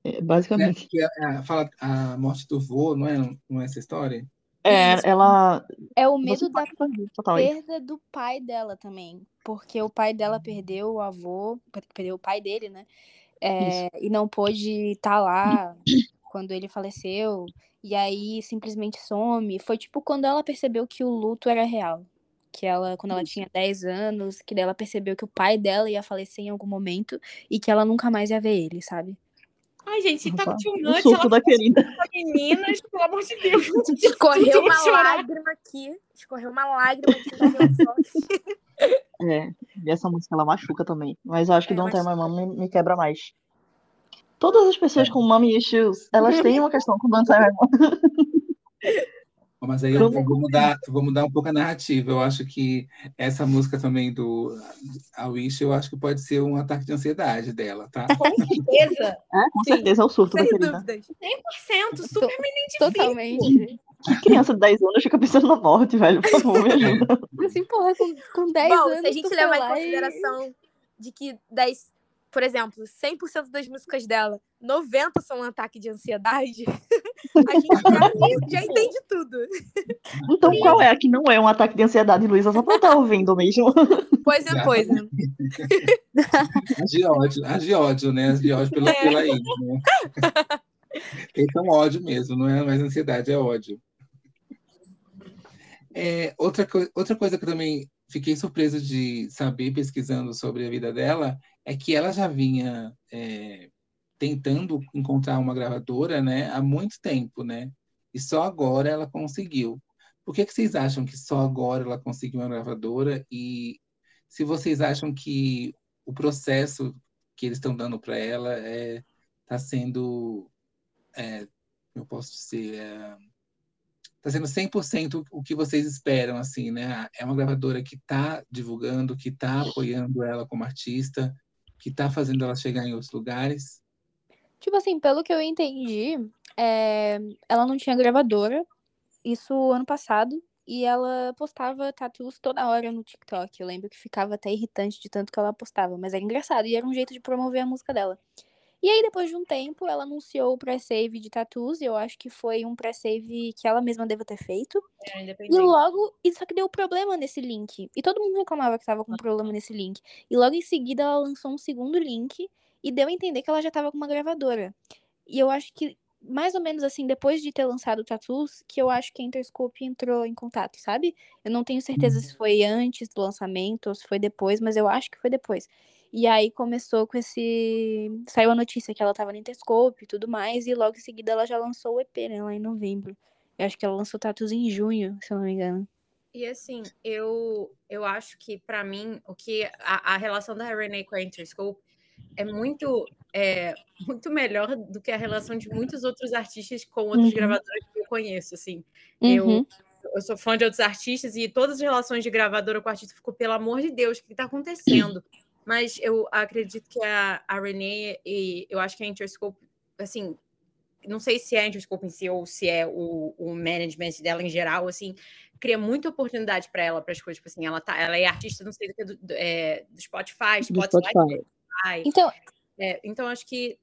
É, Né? basicamente. Que é- é, fala a morte do vô, não é, não é essa história? É, ela. É o medo da perda do pai dela também. Porque o pai dela perdeu o avô, perdeu o pai dele, né? É, e não pôde estar lá quando ele faleceu. E aí simplesmente some. Foi tipo quando ela percebeu que o luto era real. Que ela, quando ela tinha 10 anos, que daí ela percebeu que o pai dela ia falecer em algum momento e que ela nunca mais ia ver ele, sabe? Ai, gente, tá Opa, too O much. surto Ela da querida. meninas, pelo amor de Deus. Escorreu uma chorar. lágrima aqui. Escorreu uma lágrima aqui no meu só. É, e essa música ela machuca também. Mas eu acho que É, Don't Tell My. Mom me, me quebra mais. Todas as pessoas com mommy issues, elas têm uma questão com Don't Tell My Mom. Mas aí eu vou mudar, vou mudar um pouco a narrativa. Eu acho que essa música também do A Wish, eu acho que pode ser um ataque de ansiedade dela, tá? Com certeza. É, com Sim, certeza é o surto da Sem querida. dúvidas. 100%. Super me identifico. Totalmente. Que criança de 10 anos fica pensando na morte, velho. Por favor, me ajuda. Assim, porra, com, com 10 Bom, anos. se a gente levar em lá e- consideração de que 10, por exemplo, 100% das músicas dela, 90 são um ataque de ansiedade, a gente já, já entende tudo. Então, qual é a que não é um ataque de ansiedade, Luísa? Só pra estar ouvindo mesmo. Pois é, pois é. As de ódio, as de ódio, né? As de ódio pela, pela ex, né? Então, ódio mesmo, não é mais ansiedade, é ódio. É, outra, coi- outra coisa que eu também fiquei surpreso de saber pesquisando sobre a vida dela é que ela já vinha é, tentando encontrar uma gravadora, né, há muito tempo, né? E só agora ela conseguiu. Por que que vocês acham que só agora ela conseguiu uma gravadora? E se vocês acham que o processo que eles estão dando para ela é está sendo é, eu posso dizer é, está sendo 100% o que vocês esperam assim né é uma gravadora que está divulgando que está apoiando ela como artista que está fazendo ela chegar em outros lugares Tipo assim, pelo que eu entendi, é, ela não tinha gravadora, isso ano passado, e ela postava tattoos toda hora no TikTok. Eu lembro que ficava até irritante de tanto que ela postava, mas era engraçado e era um jeito de promover a música dela. E aí, depois de um tempo, ela anunciou o pré-save de tattoos, e eu acho que foi um pré-save que ela mesma deve ter feito. É, E logo, só que deu problema nesse link. E todo mundo reclamava que tava com problema nesse link. E logo em seguida ela lançou um segundo link e deu a entender que ela já tava com uma gravadora. E eu acho que, mais ou menos assim, depois de ter lançado o Tattoos, que eu acho que a Interscope entrou em contato, sabe? Eu não tenho certeza se foi antes do lançamento ou se foi depois, mas eu acho que foi depois. E aí começou com esse. Saiu a notícia que ela tava na Interscope e tudo mais, e logo em seguida ela já lançou o EP, né, lá em novembro. Eu acho que ela lançou Tattoos em junho, se eu não me engano. E assim, eu, eu acho que, pra mim, o que a, a relação da Renee com a Interscope é muito, é, muito melhor do que a relação de muitos outros artistas com outros Uhum. gravadores que eu conheço, assim. Eu, Uhum. eu sou fã de outros artistas e todas as relações de gravadora com artista ficou, pelo amor de Deus, o que está acontecendo? Mas eu acredito que a, a Renee e eu acho que a Interscope, assim, não sei se é a Interscope em si ou se é o, o management dela em geral, assim, cria muita oportunidade para ela, para as coisas, tipo assim, ela, tá, ela é artista, não sei do que, do, é, do Spotify, Spotify. Do Spotify. Então, é, então, acho que,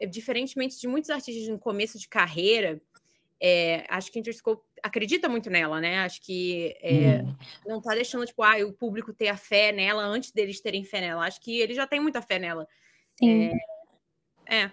é, diferentemente de muitos artistas no começo de carreira, é, acho que a Interscope acredita muito nela, né? Acho que é, hum. não tá deixando, tipo, ah, o público ter a fé nela antes deles terem fé nela. Acho que eles já têm muita fé nela. Sim. É. é.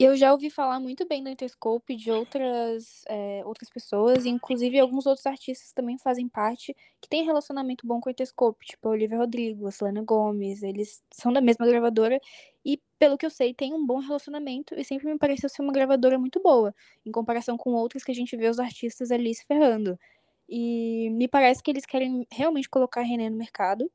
Eu já ouvi falar muito bem do Interscope de outras, é, outras pessoas, inclusive alguns outros artistas também fazem parte, que tem relacionamento bom com o Interscope, tipo a Olivia Rodrigo, a Selena Gomes, eles são da mesma gravadora, e pelo que eu sei, tem um bom relacionamento, e sempre me pareceu ser uma gravadora muito boa, em comparação com outras que a gente vê os artistas ali se ferrando. E me parece que eles querem realmente colocar René no mercado,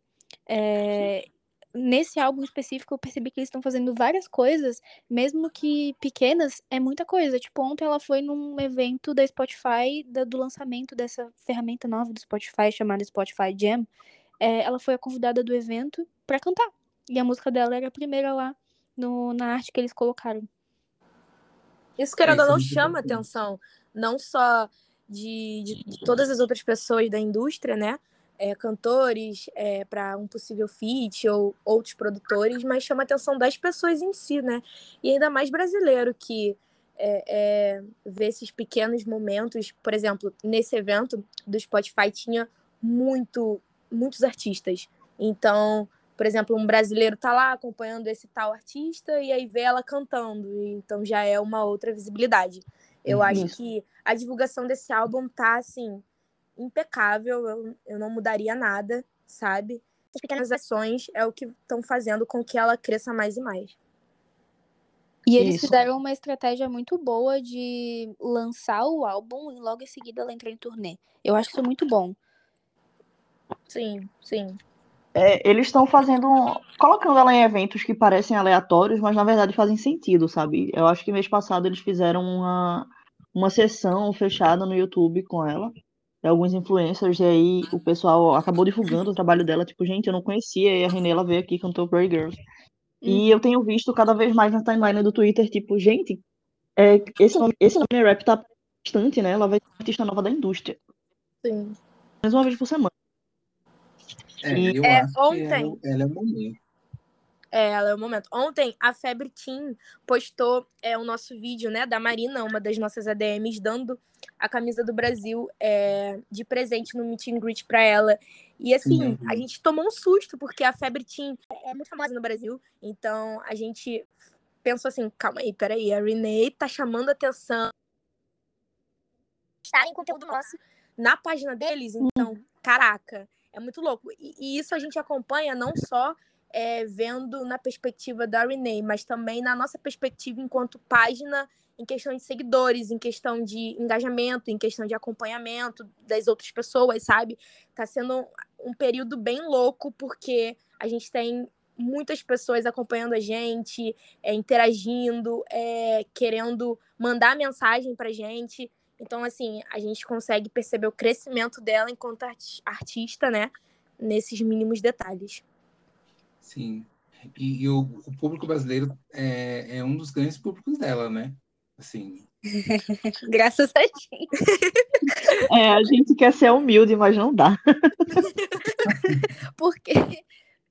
é, nesse álbum específico eu percebi que eles estão fazendo várias coisas, mesmo que pequenas, é muita coisa. Tipo, ontem ela foi num evento da Spotify, da, do lançamento dessa ferramenta nova do Spotify, chamada Spotify Jam. É, ela foi a convidada do evento para cantar. E a música dela era a primeira lá no, na arte que eles colocaram. Isso, querendo ou não, chama atenção. Não só de, de, de todas as outras pessoas da indústria, né? É, cantores é, para um possível feat ou outros produtores, mas chama a atenção das pessoas em si, né? E ainda mais brasileiro que é, é, vê esses pequenos momentos. Por exemplo, nesse evento do Spotify tinha muito, muitos artistas. Então, por exemplo, um brasileiro tá lá acompanhando esse tal artista e aí vê ela cantando. Então já é uma outra visibilidade. Eu Isso. acho que a divulgação desse álbum tá assim impecável, eu, eu não mudaria nada, sabe? As pequenas ações é o que estão fazendo com que ela cresça mais e mais. E eles isso. fizeram uma estratégia muito boa de lançar o álbum e logo em seguida ela entrar em turnê. Eu acho isso muito bom. Sim, sim. É, eles estão fazendo. colocando ela em eventos que parecem aleatórios, mas na verdade fazem sentido, sabe? Eu acho que mês passado eles fizeram uma, uma sessão fechada no YouTube com ela alguns influencers, e aí o pessoal acabou divulgando o trabalho dela, tipo, gente, eu não conhecia, e a Renê, ela veio aqui e cantou Pretty Girls. Hum. E eu tenho visto cada vez mais na timeline do Twitter, tipo, gente, é, esse, nome, esse nome rap tá bastante, né? Ela vai ser artista nova da indústria. Sim. Mais uma vez por semana. É, eu é, acho ontem... que ela, ela é o momento. É, ela é o momento. Ontem, a Febre Team postou é, o nosso vídeo, né, da Marina, uma das nossas ADMs, dando a camisa do Brasil é, de presente no meet and greet pra ela. E assim, uhum. a gente tomou um susto, porque a Febre Team é muito famosa no Brasil. Então, a gente pensou assim, calma aí, peraí, a Renee tá chamando atenção. Está em conteúdo nosso na página deles, então, uhum. caraca, é muito louco. E, e isso a gente acompanha não só é, vendo na perspectiva da Renee, mas também na nossa perspectiva enquanto página em questão de seguidores, em questão de engajamento, em questão de acompanhamento das outras pessoas, sabe? Tá sendo um período bem louco, porque a gente tem muitas pessoas acompanhando a gente, é, interagindo, é, querendo mandar mensagem pra gente. Então, assim, a gente consegue perceber o crescimento dela enquanto artista, né? Nesses mínimos detalhes. Sim. E, e o, o, público brasileiro é, é um dos grandes públicos dela, né? Assim. Graças a gente. É, a gente quer ser humilde, mas não dá. Porque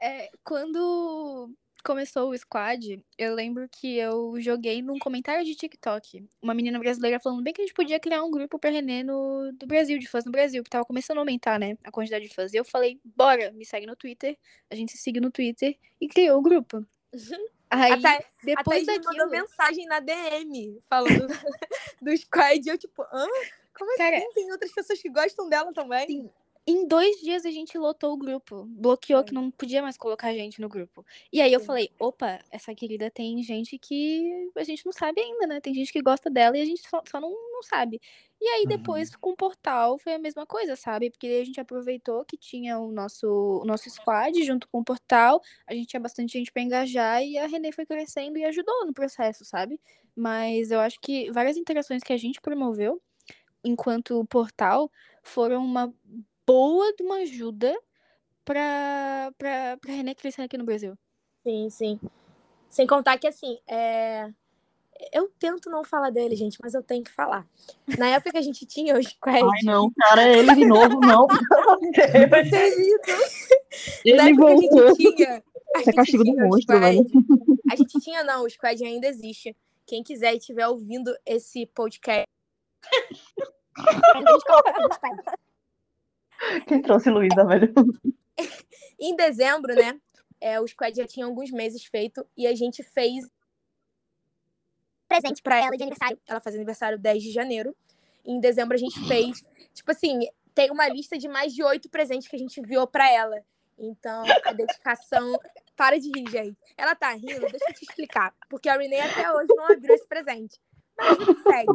é, quando começou o squad, eu lembro que eu joguei num comentário de TikTok uma menina brasileira falando bem que a gente podia criar um grupo pra René no, do Brasil, de fãs no Brasil, que tava começando a aumentar, né, a quantidade de fãs. E eu falei, bora, me segue no Twitter, a gente se segue no Twitter e criou o grupo. Uhum. Aí, até, depois até daquilo... mandou mensagem na DM falando do squad, e eu tipo, hã? Como Cara, assim? Tem outras pessoas que gostam dela também? Sim, em dois dias a gente lotou o grupo. Bloqueou que não podia mais colocar gente no grupo. E aí eu Sim. falei, opa, essa querida tem gente que a gente não sabe ainda, né? Tem gente que gosta dela e a gente só, só não, não sabe. E aí depois uhum. com o portal foi a mesma coisa, sabe? Porque a gente aproveitou que tinha o nosso, o nosso squad junto com o portal. A gente tinha bastante gente para engajar e a Renê foi crescendo e ajudou no processo, sabe? Mas eu acho que várias interações que a gente promoveu enquanto portal foram uma boa de uma ajuda pra, pra, pra René crescer aqui no Brasil. Sim, sim. Sem contar que, assim, é... Eu tento não falar dele, gente, mas eu tenho que falar. Na época que a gente tinha os squad. Ai, não, cara, é ele de novo, não. Eu acredito. Na Ele época que a voltou. gente tinha. A é gente castigo do monstro, velho. A gente tinha, não, o squad ainda existe. Quem quiser e estiver ouvindo esse podcast. Quem trouxe Luísa, velho? Em dezembro, né? É, o squad já tinha alguns meses feito e a gente fez presente pra ela de aniversário. Ela faz aniversário 10 de janeiro. E em dezembro a gente fez, tipo assim, tem uma lista de mais de oito presentes que a gente enviou pra ela. Então, a dedicação. Para de rir, gente. Ela tá rindo, deixa eu te explicar. Porque a Renee até hoje não abriu esse presente. Mas segue.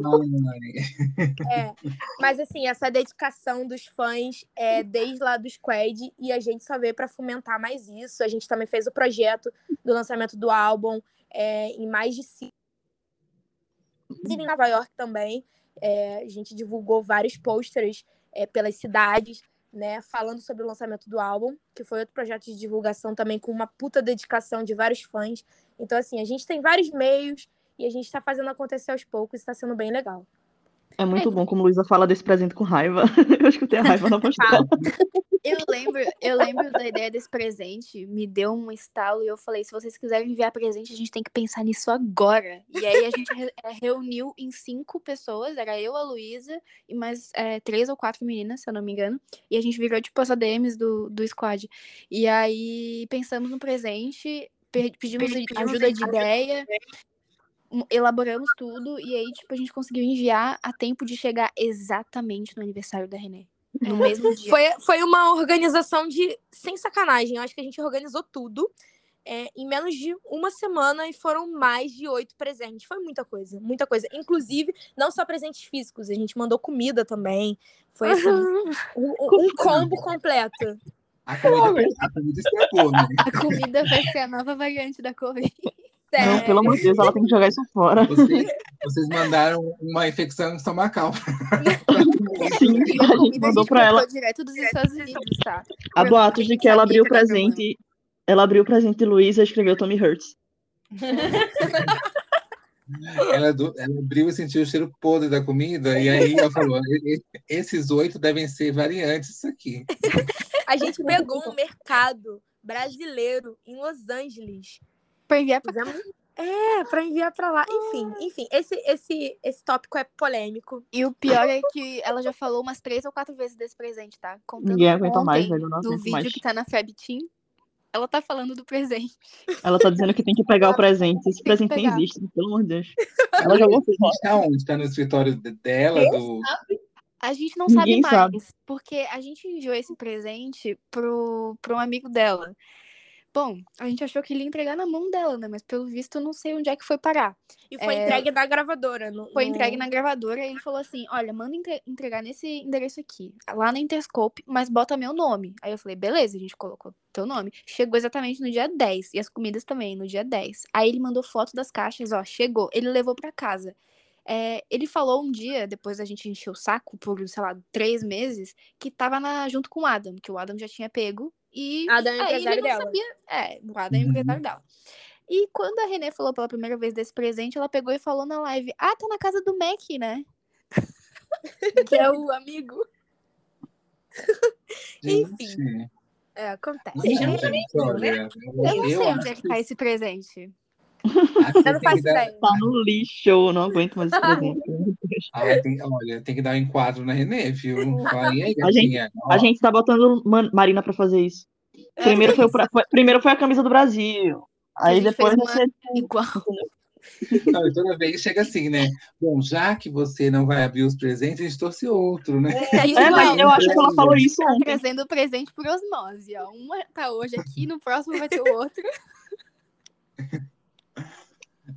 É, mas assim, essa dedicação dos fãs é desde lá do Squad e a gente só veio para fomentar mais isso. A gente também fez o projeto do lançamento do álbum é, em mais de cinco. Inclusive em Nova York também. É, a gente divulgou vários posters é, pelas cidades, né? Falando sobre o lançamento do álbum, que foi outro projeto de divulgação também com uma puta dedicação de vários fãs. Então, assim, a gente tem vários meios e a gente tá fazendo acontecer aos poucos, está sendo bem legal. É muito bom como Luísa fala desse presente com raiva. Eu acho que eu tenho raiva na postura. Eu lembro, eu lembro da ideia desse presente, me deu um estalo e eu falei, se vocês quiserem enviar presente, a gente tem que pensar nisso agora. E aí a gente re- eh, reuniu em cinco pessoas, era eu, a Luísa e mais eh, três ou quatro meninas, se eu não me engano. E a gente virou tipo as ADMs do, do squad. E aí pensamos no presente, pe- pedimos ajuda de ideia, elaboramos tudo e aí tipo a gente conseguiu enviar a tempo de chegar exatamente no aniversário da Renê. No mesmo dia. Foi, foi uma organização de. Sem sacanagem. Eu acho que a gente organizou tudo é, em menos de uma semana e foram mais de oito presentes. Foi muita coisa, muita coisa. Inclusive, não só presentes físicos, a gente mandou comida também. Foi assim, um, um- um combo completo. A comida, a comida estragou, né? A comida vai ser a nova variante da Covid. Não, Sério. pelo amor de Deus, ela tem que jogar isso fora. Vocês, vocês mandaram uma infecção estomacal. Sim, a gente mandou pra ela. direto dos Estados Unidos, tá? Há boatos de que ela abriu o presente. Ela abriu o presente de Luísa e escreveu Tommy Hurts. Ela, do- ela abriu e sentiu o cheiro podre da comida, e aí ela falou: "E- e- esses oito devem ser variantes disso aqui. A gente pegou um mercado brasileiro em Los Angeles. Pra enviar pra Fizemos. É, para enviar para lá. Enfim, enfim, esse, esse, esse tópico é polêmico. E o pior é que ela já falou umas três ou quatro vezes desse presente, tá? Contando Ninguém aguenta mais, velho. Não do vídeo mais. que tá na Fab Team, ela tá falando do presente. Ela tá dizendo que tem que pegar o presente. Esse que presente nem existe, pelo amor de Deus. Ela jogou gente tá onde? Tá no escritório de- dela, do. A gente não Ninguém sabe mais, sabe. porque a gente enviou esse presente pro, pro um amigo dela. Bom, a gente achou que ele ia entregar na mão dela, né? Mas pelo visto eu não sei onde é que foi parar. E foi É, entregue da gravadora. No, Foi entregue na gravadora e ele falou assim: Olha, manda entre- entregar nesse endereço aqui, lá na Interscope, mas bota meu nome. Aí eu falei: Beleza, a gente colocou teu nome. Chegou exatamente no dia 10, e as comidas também, no dia 10. Aí ele mandou foto das caixas, ó, chegou. Ele levou pra casa. É, ele falou um dia, depois da gente encher o saco por, sei lá, três meses, que tava na- junto com o Adam, que o Adam já tinha pego. E Adam é aí ele não dela. sabia. É, o Adam é Uhum. empresário dela. E quando a Renê falou pela primeira vez desse presente, ela pegou e falou na live: Ah, tá na casa do Mac, né? que é o amigo. Gente, É, acontece. não, gente, olha, Eu não sei onde é que tá esse presente. Que Eu não faço que dar- ideia. Tá no lixo, eu não aguento mais esse presente. Ah, tem- olha, tem que dar um enquadro na Renê, viu? Aí, A gente-? Ó, A gente tá botando Man- Marina pra fazer isso. Primeiro foi, o foi- primeiro foi a camisa do Brasil. a Aí gente depois você. Igual. não, e toda vez chega assim, né? Bom, já que você não vai abrir os presentes, a gente trouxe outro, né? É, mas eu acho que ela falou isso ontem. trazendo o presente por osmose, ó. Uma tá hoje aqui, no próximo vai ter o outro.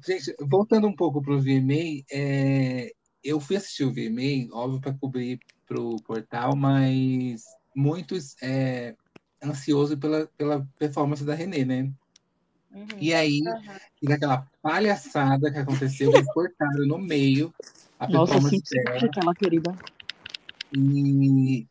Gente, voltando um pouco pro VMA, é, eu fui assistir o VMA, óbvio, para cobrir pro portal, mas muito é, ansioso pela, pela performance da Renê, né? E aí, fica aquela palhaçada que aconteceu, eles cortaram no meio a Nossa, performance sim, dela. aquela querida. E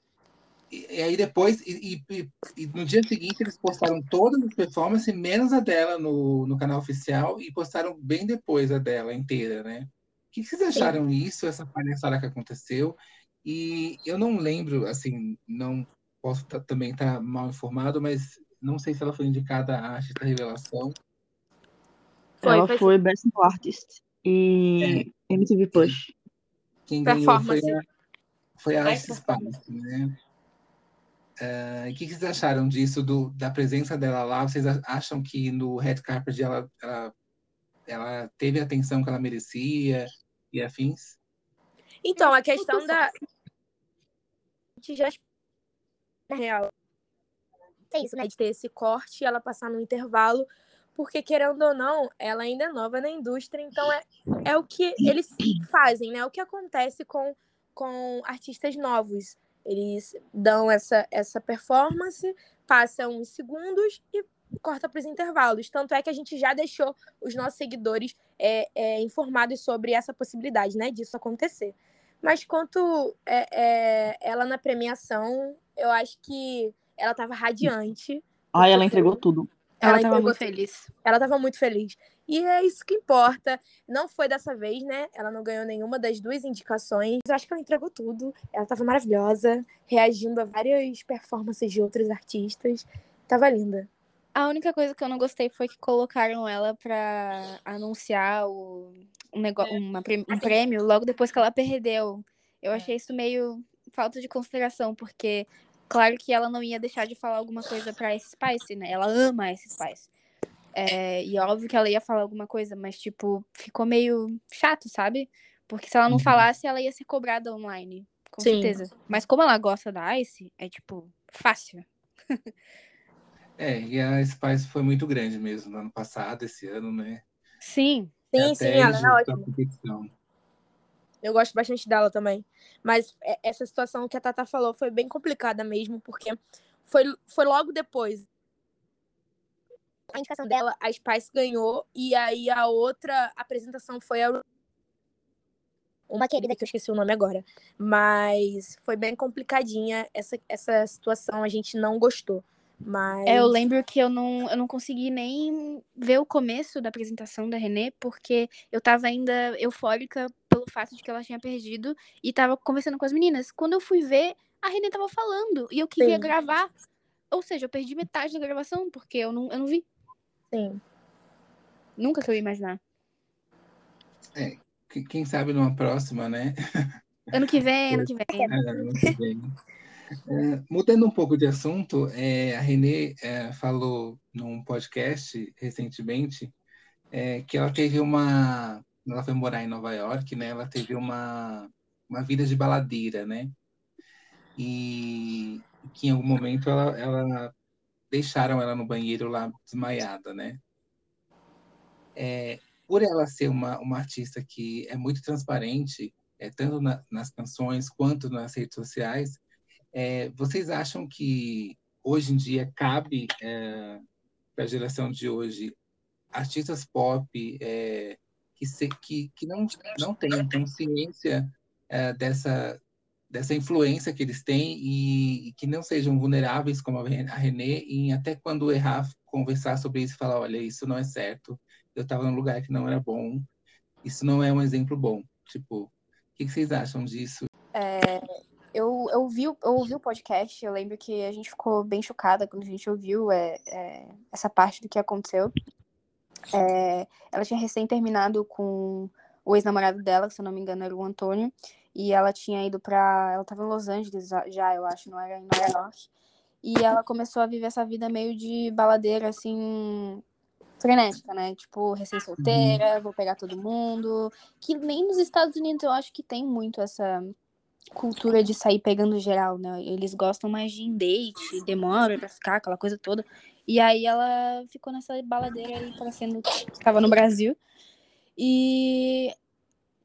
E, e aí depois, e, e, e, no dia seguinte, eles postaram todas as performances, menos a dela no, no canal oficial, e postaram bem depois a dela inteira, né? O que vocês acharam Sim. isso, essa palhaçada que aconteceu? E eu não lembro, assim, não posso também estar tá mal informado, mas não sei se ela foi indicada a artista revelação. Foi, ela foi, foi Best Artist e é. MTV Push. Quem ganhou foi a, foi a Ice Spice, né? Uh, o que vocês acharam disso, do, da presença dela lá? Vocês acham que no Red Carpet ela, ela, ela teve a atenção que ela merecia e afins? Então, a questão da. A gente já. Na real. É isso, né? De ter esse corte e ela passar no intervalo, porque querendo ou não, ela ainda é nova na indústria, então é, é o que eles fazem, né? É o que acontece com, com artistas novos eles dão essa, essa performance, passa uns segundos e corta para os intervalos. Tanto é que a gente já deixou os nossos seguidores é, é, informados sobre essa possibilidade, né, disso acontecer. Mas quanto é, é ela na premiação, eu acho que ela estava radiante. Ah, ela entregou tudo. Ela estava muito feliz. Ela estava muito feliz. E é isso que importa. Não foi dessa vez, né? Ela não ganhou nenhuma das duas indicações. Eu acho que ela entregou tudo. Ela estava maravilhosa, reagindo a várias performances de outros artistas. Tava linda. A única coisa que eu não gostei foi que colocaram ela para anunciar o, um, negócio, uma, um prêmio logo depois que ela perdeu. Eu achei isso meio falta de consideração, porque Claro que ela não ia deixar de falar alguma coisa pra esse Spice, né? Ela ama esse Spice. É, e óbvio que ela ia falar alguma coisa, mas, tipo, ficou meio chato, sabe? Porque se ela não uhum. falasse, ela ia ser cobrada online. Com Sim. certeza. Mas como ela gosta da Ice, é, tipo, fácil. é, e a Spice foi muito grande mesmo no ano passado, esse ano, né? Sim. Sim, sim, ela é ótima. Eu gosto bastante dela também. Mas é, essa situação que a Tata falou foi bem complicada mesmo, porque foi, foi logo depois. A indicação dela, a Spice ganhou, e aí a outra apresentação foi a. Uma querida que eu esqueci o nome agora. Mas foi bem complicadinha essa, essa situação, a gente não gostou. Mas... É, eu lembro que eu não, eu não consegui nem ver o começo da apresentação da Renê, porque eu tava ainda eufórica pelo fato de que ela tinha perdido e tava conversando com as meninas. Quando eu fui ver, a Renê tava falando e eu queria Sim. gravar. Ou seja, eu perdi metade da gravação, porque eu não, eu não vi. Sim. Nunca que eu ia imaginar. É, quem sabe numa próxima, né? Ano que vem, ano que vem. É, ano que vem. É, mudando um pouco de assunto, é, a Renê é, falou num podcast recentemente é, que ela teve uma. Ela foi morar em Nova York, né? Ela teve uma, uma vida de baladeira, né? E que em algum momento ela, ela deixaram ela no banheiro lá desmaiada, né? É, por ela ser uma, uma artista que é muito transparente, é, tanto na, nas canções quanto nas redes sociais, é, vocês acham que hoje em dia cabe é, para a geração de hoje artistas pop é, que, se, que, que não, não tenham consciência é, dessa, dessa influência que eles têm e, e, que não sejam vulneráveis como a Renê em até quando errar conversar sobre isso e falar olha isso não é certo eu estava num lugar que não era bom isso não é um exemplo bom tipo o que, que vocês acham disso é, eu, eu, vi, eu ouvi o podcast, eu lembro que a gente ficou bem chocada quando a gente ouviu é, é, essa parte do que aconteceu. É, ela tinha recém terminado com o ex-namorado dela, se eu não me engano era o Antônio, e ela tinha ido para Ela estava em Los Angeles já, eu acho, não era em Nova York. E ela começou a viver essa vida meio de baladeira, assim, frenética, né? Tipo, recém-solteira, uhum. vou pegar todo mundo. Que nem nos Estados Unidos eu acho que tem muito essa cultura de sair pegando geral, né? Eles gostam mais de date, demora pra ficar, aquela coisa toda. E aí ela ficou nessa baladeira aí, parecendo que estava no Brasil. E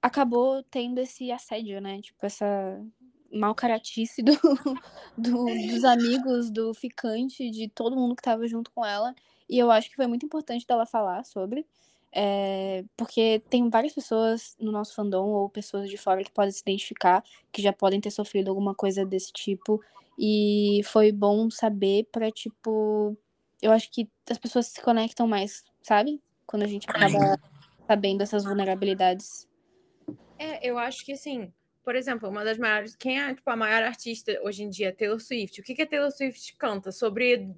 acabou tendo esse assédio, né? Tipo, essa mal caratice do, do, dos amigos, do ficante, de todo mundo que tava junto com ela. E eu acho que foi muito importante dela falar sobre. É, porque tem várias pessoas no nosso fandom ou pessoas de fora que podem se identificar, que já podem ter sofrido alguma coisa desse tipo. E foi bom saber pra, tipo, eu acho que as pessoas se conectam mais, sabe? Quando a gente acaba sabendo essas vulnerabilidades. É, eu acho que assim, por exemplo, uma das maiores. Quem é tipo, a maior artista hoje em dia? Taylor Swift. O que, que a Taylor Swift canta? Sobre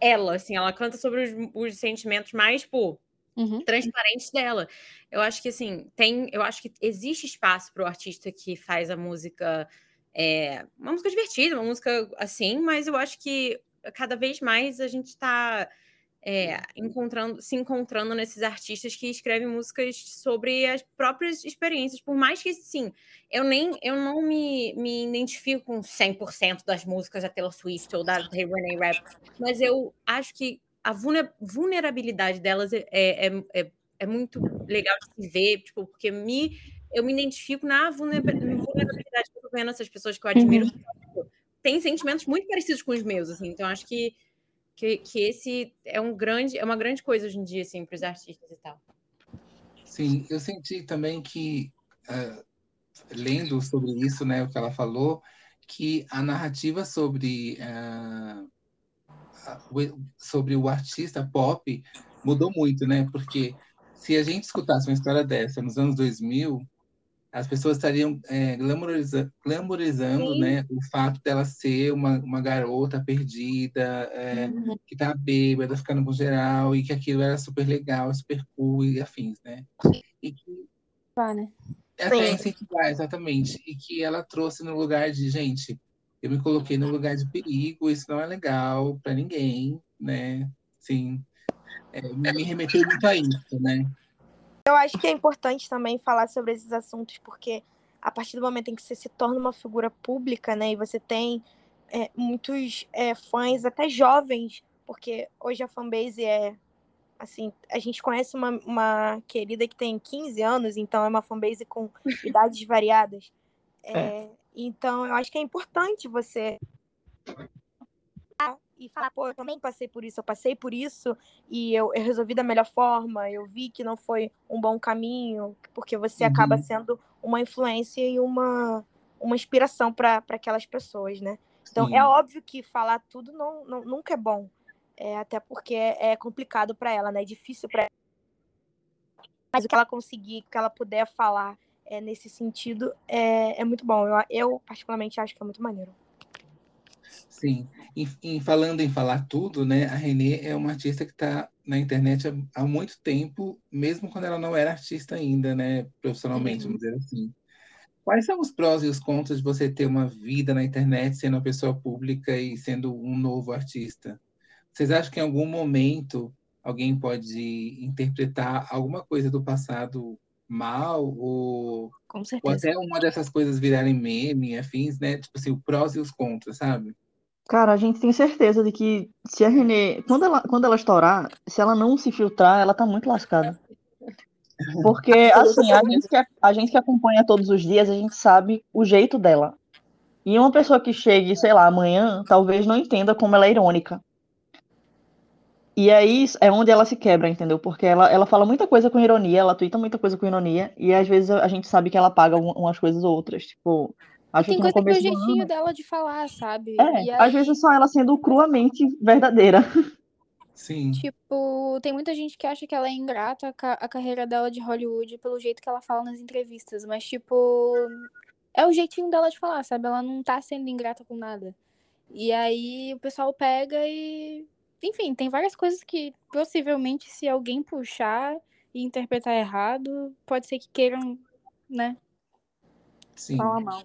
ela, assim, ela canta sobre os, os sentimentos mais, tipo, Uhum. transparentes dela. Eu acho que assim, tem. Eu acho que existe espaço para o artista que faz a música. É, uma música divertida, uma música assim, mas eu acho que cada vez mais a gente está é, encontrando, se encontrando nesses artistas que escrevem músicas sobre as próprias experiências, por mais que, sim, eu nem, eu não me, me identifico com 100% das músicas da Taylor Swift ou da Renee Rapp, mas eu acho que a vulnerabilidade delas é, é, é, é, muito legal de se ver, tipo, porque me, eu me identifico na vulnerabilidade que eu vendo essas pessoas que eu admiro, uhum. têm sentimentos muito parecidos com os meus, assim, então acho que que, que esse é um grande, é uma grande coisa hoje em dia, assim, para os artistas e tal. Sim, eu senti também que, uh, lendo sobre isso, né, o que ela falou, que a narrativa sobre, uh, sobre o artista pop mudou muito, né? Porque se a gente escutasse uma história dessa nos anos 2000, as pessoas estariam é, glamourizando, glamourizando né, o fato dela ser uma, uma garota perdida, é, uhum. que tá bêbada, ficando com geral, e que aquilo era super legal, super cool e afins, né? E que... Ah, né? Até incentivar, exatamente. E que ela trouxe no lugar de, gente, eu me coloquei no lugar de perigo, isso não é legal para ninguém, né? Sim. É, me remeteu muito a isso, né? Eu acho que é importante também falar sobre esses assuntos, porque a partir do momento em que você se torna uma figura pública, né, e você tem é, muitos é, fãs, até jovens, porque hoje a fanbase é assim, a gente conhece uma, uma querida que tem 15 anos, então é uma fanbase com idades variadas. É, é. Então, eu acho que é importante você e falar, pô, eu também passei por isso, eu passei por isso e eu, eu resolvi da melhor forma, eu vi que não foi um bom caminho, porque você uhum. acaba sendo uma influência e uma, uma inspiração para aquelas pessoas, né? Então, é Sim. é óbvio que falar tudo não, não, nunca é bom, é, até porque é, é complicado para ela, né? É difícil para ela. Mas o que ela conseguir, o que ela puder falar é, nesse sentido, é, é muito bom. Eu, eu, particularmente, acho que é muito maneiro. Sim. E, e, falando em falar tudo, né? A Renê é uma artista que está na internet há, há, muito tempo, mesmo quando ela não era artista ainda, né? Profissionalmente, uhum. vamos dizer assim. Quais são os prós e os contras de você ter uma vida na internet, sendo uma pessoa pública e sendo um novo artista? Vocês acham que em algum momento alguém pode interpretar alguma coisa do passado mal ou, ou até uma dessas coisas virarem meme, afins, né? Tipo assim, o prós e os contras, sabe? Cara, a gente tem certeza de que se a Renê, quando ela, quando ela estourar, se ela não se filtrar, ela tá muito lascada. Porque, assim, a gente, que, a gente que acompanha todos os dias, a gente sabe o jeito dela. E uma pessoa que chegue, sei lá, amanhã, talvez não entenda como ela é irônica. E aí é onde ela se quebra, entendeu? Porque ela, ela fala muita coisa com ironia, ela twitta muita coisa com ironia, e às vezes a gente sabe que ela paga umas coisas ou outras. Tipo, Acho tem coisa que é o jeitinho dela de falar, sabe? É, aí... às vezes só ela sendo cruamente verdadeira. Sim. Tipo, tem muita gente que acha que ela é ingrata a carreira dela de Hollywood pelo jeito que ela fala nas entrevistas, mas tipo, é o jeitinho dela de falar, sabe? Ela não tá sendo ingrata com nada. E aí o pessoal pega e enfim, tem várias coisas que possivelmente se alguém puxar e interpretar errado, pode ser que queiram, né? Sim. Falar mal.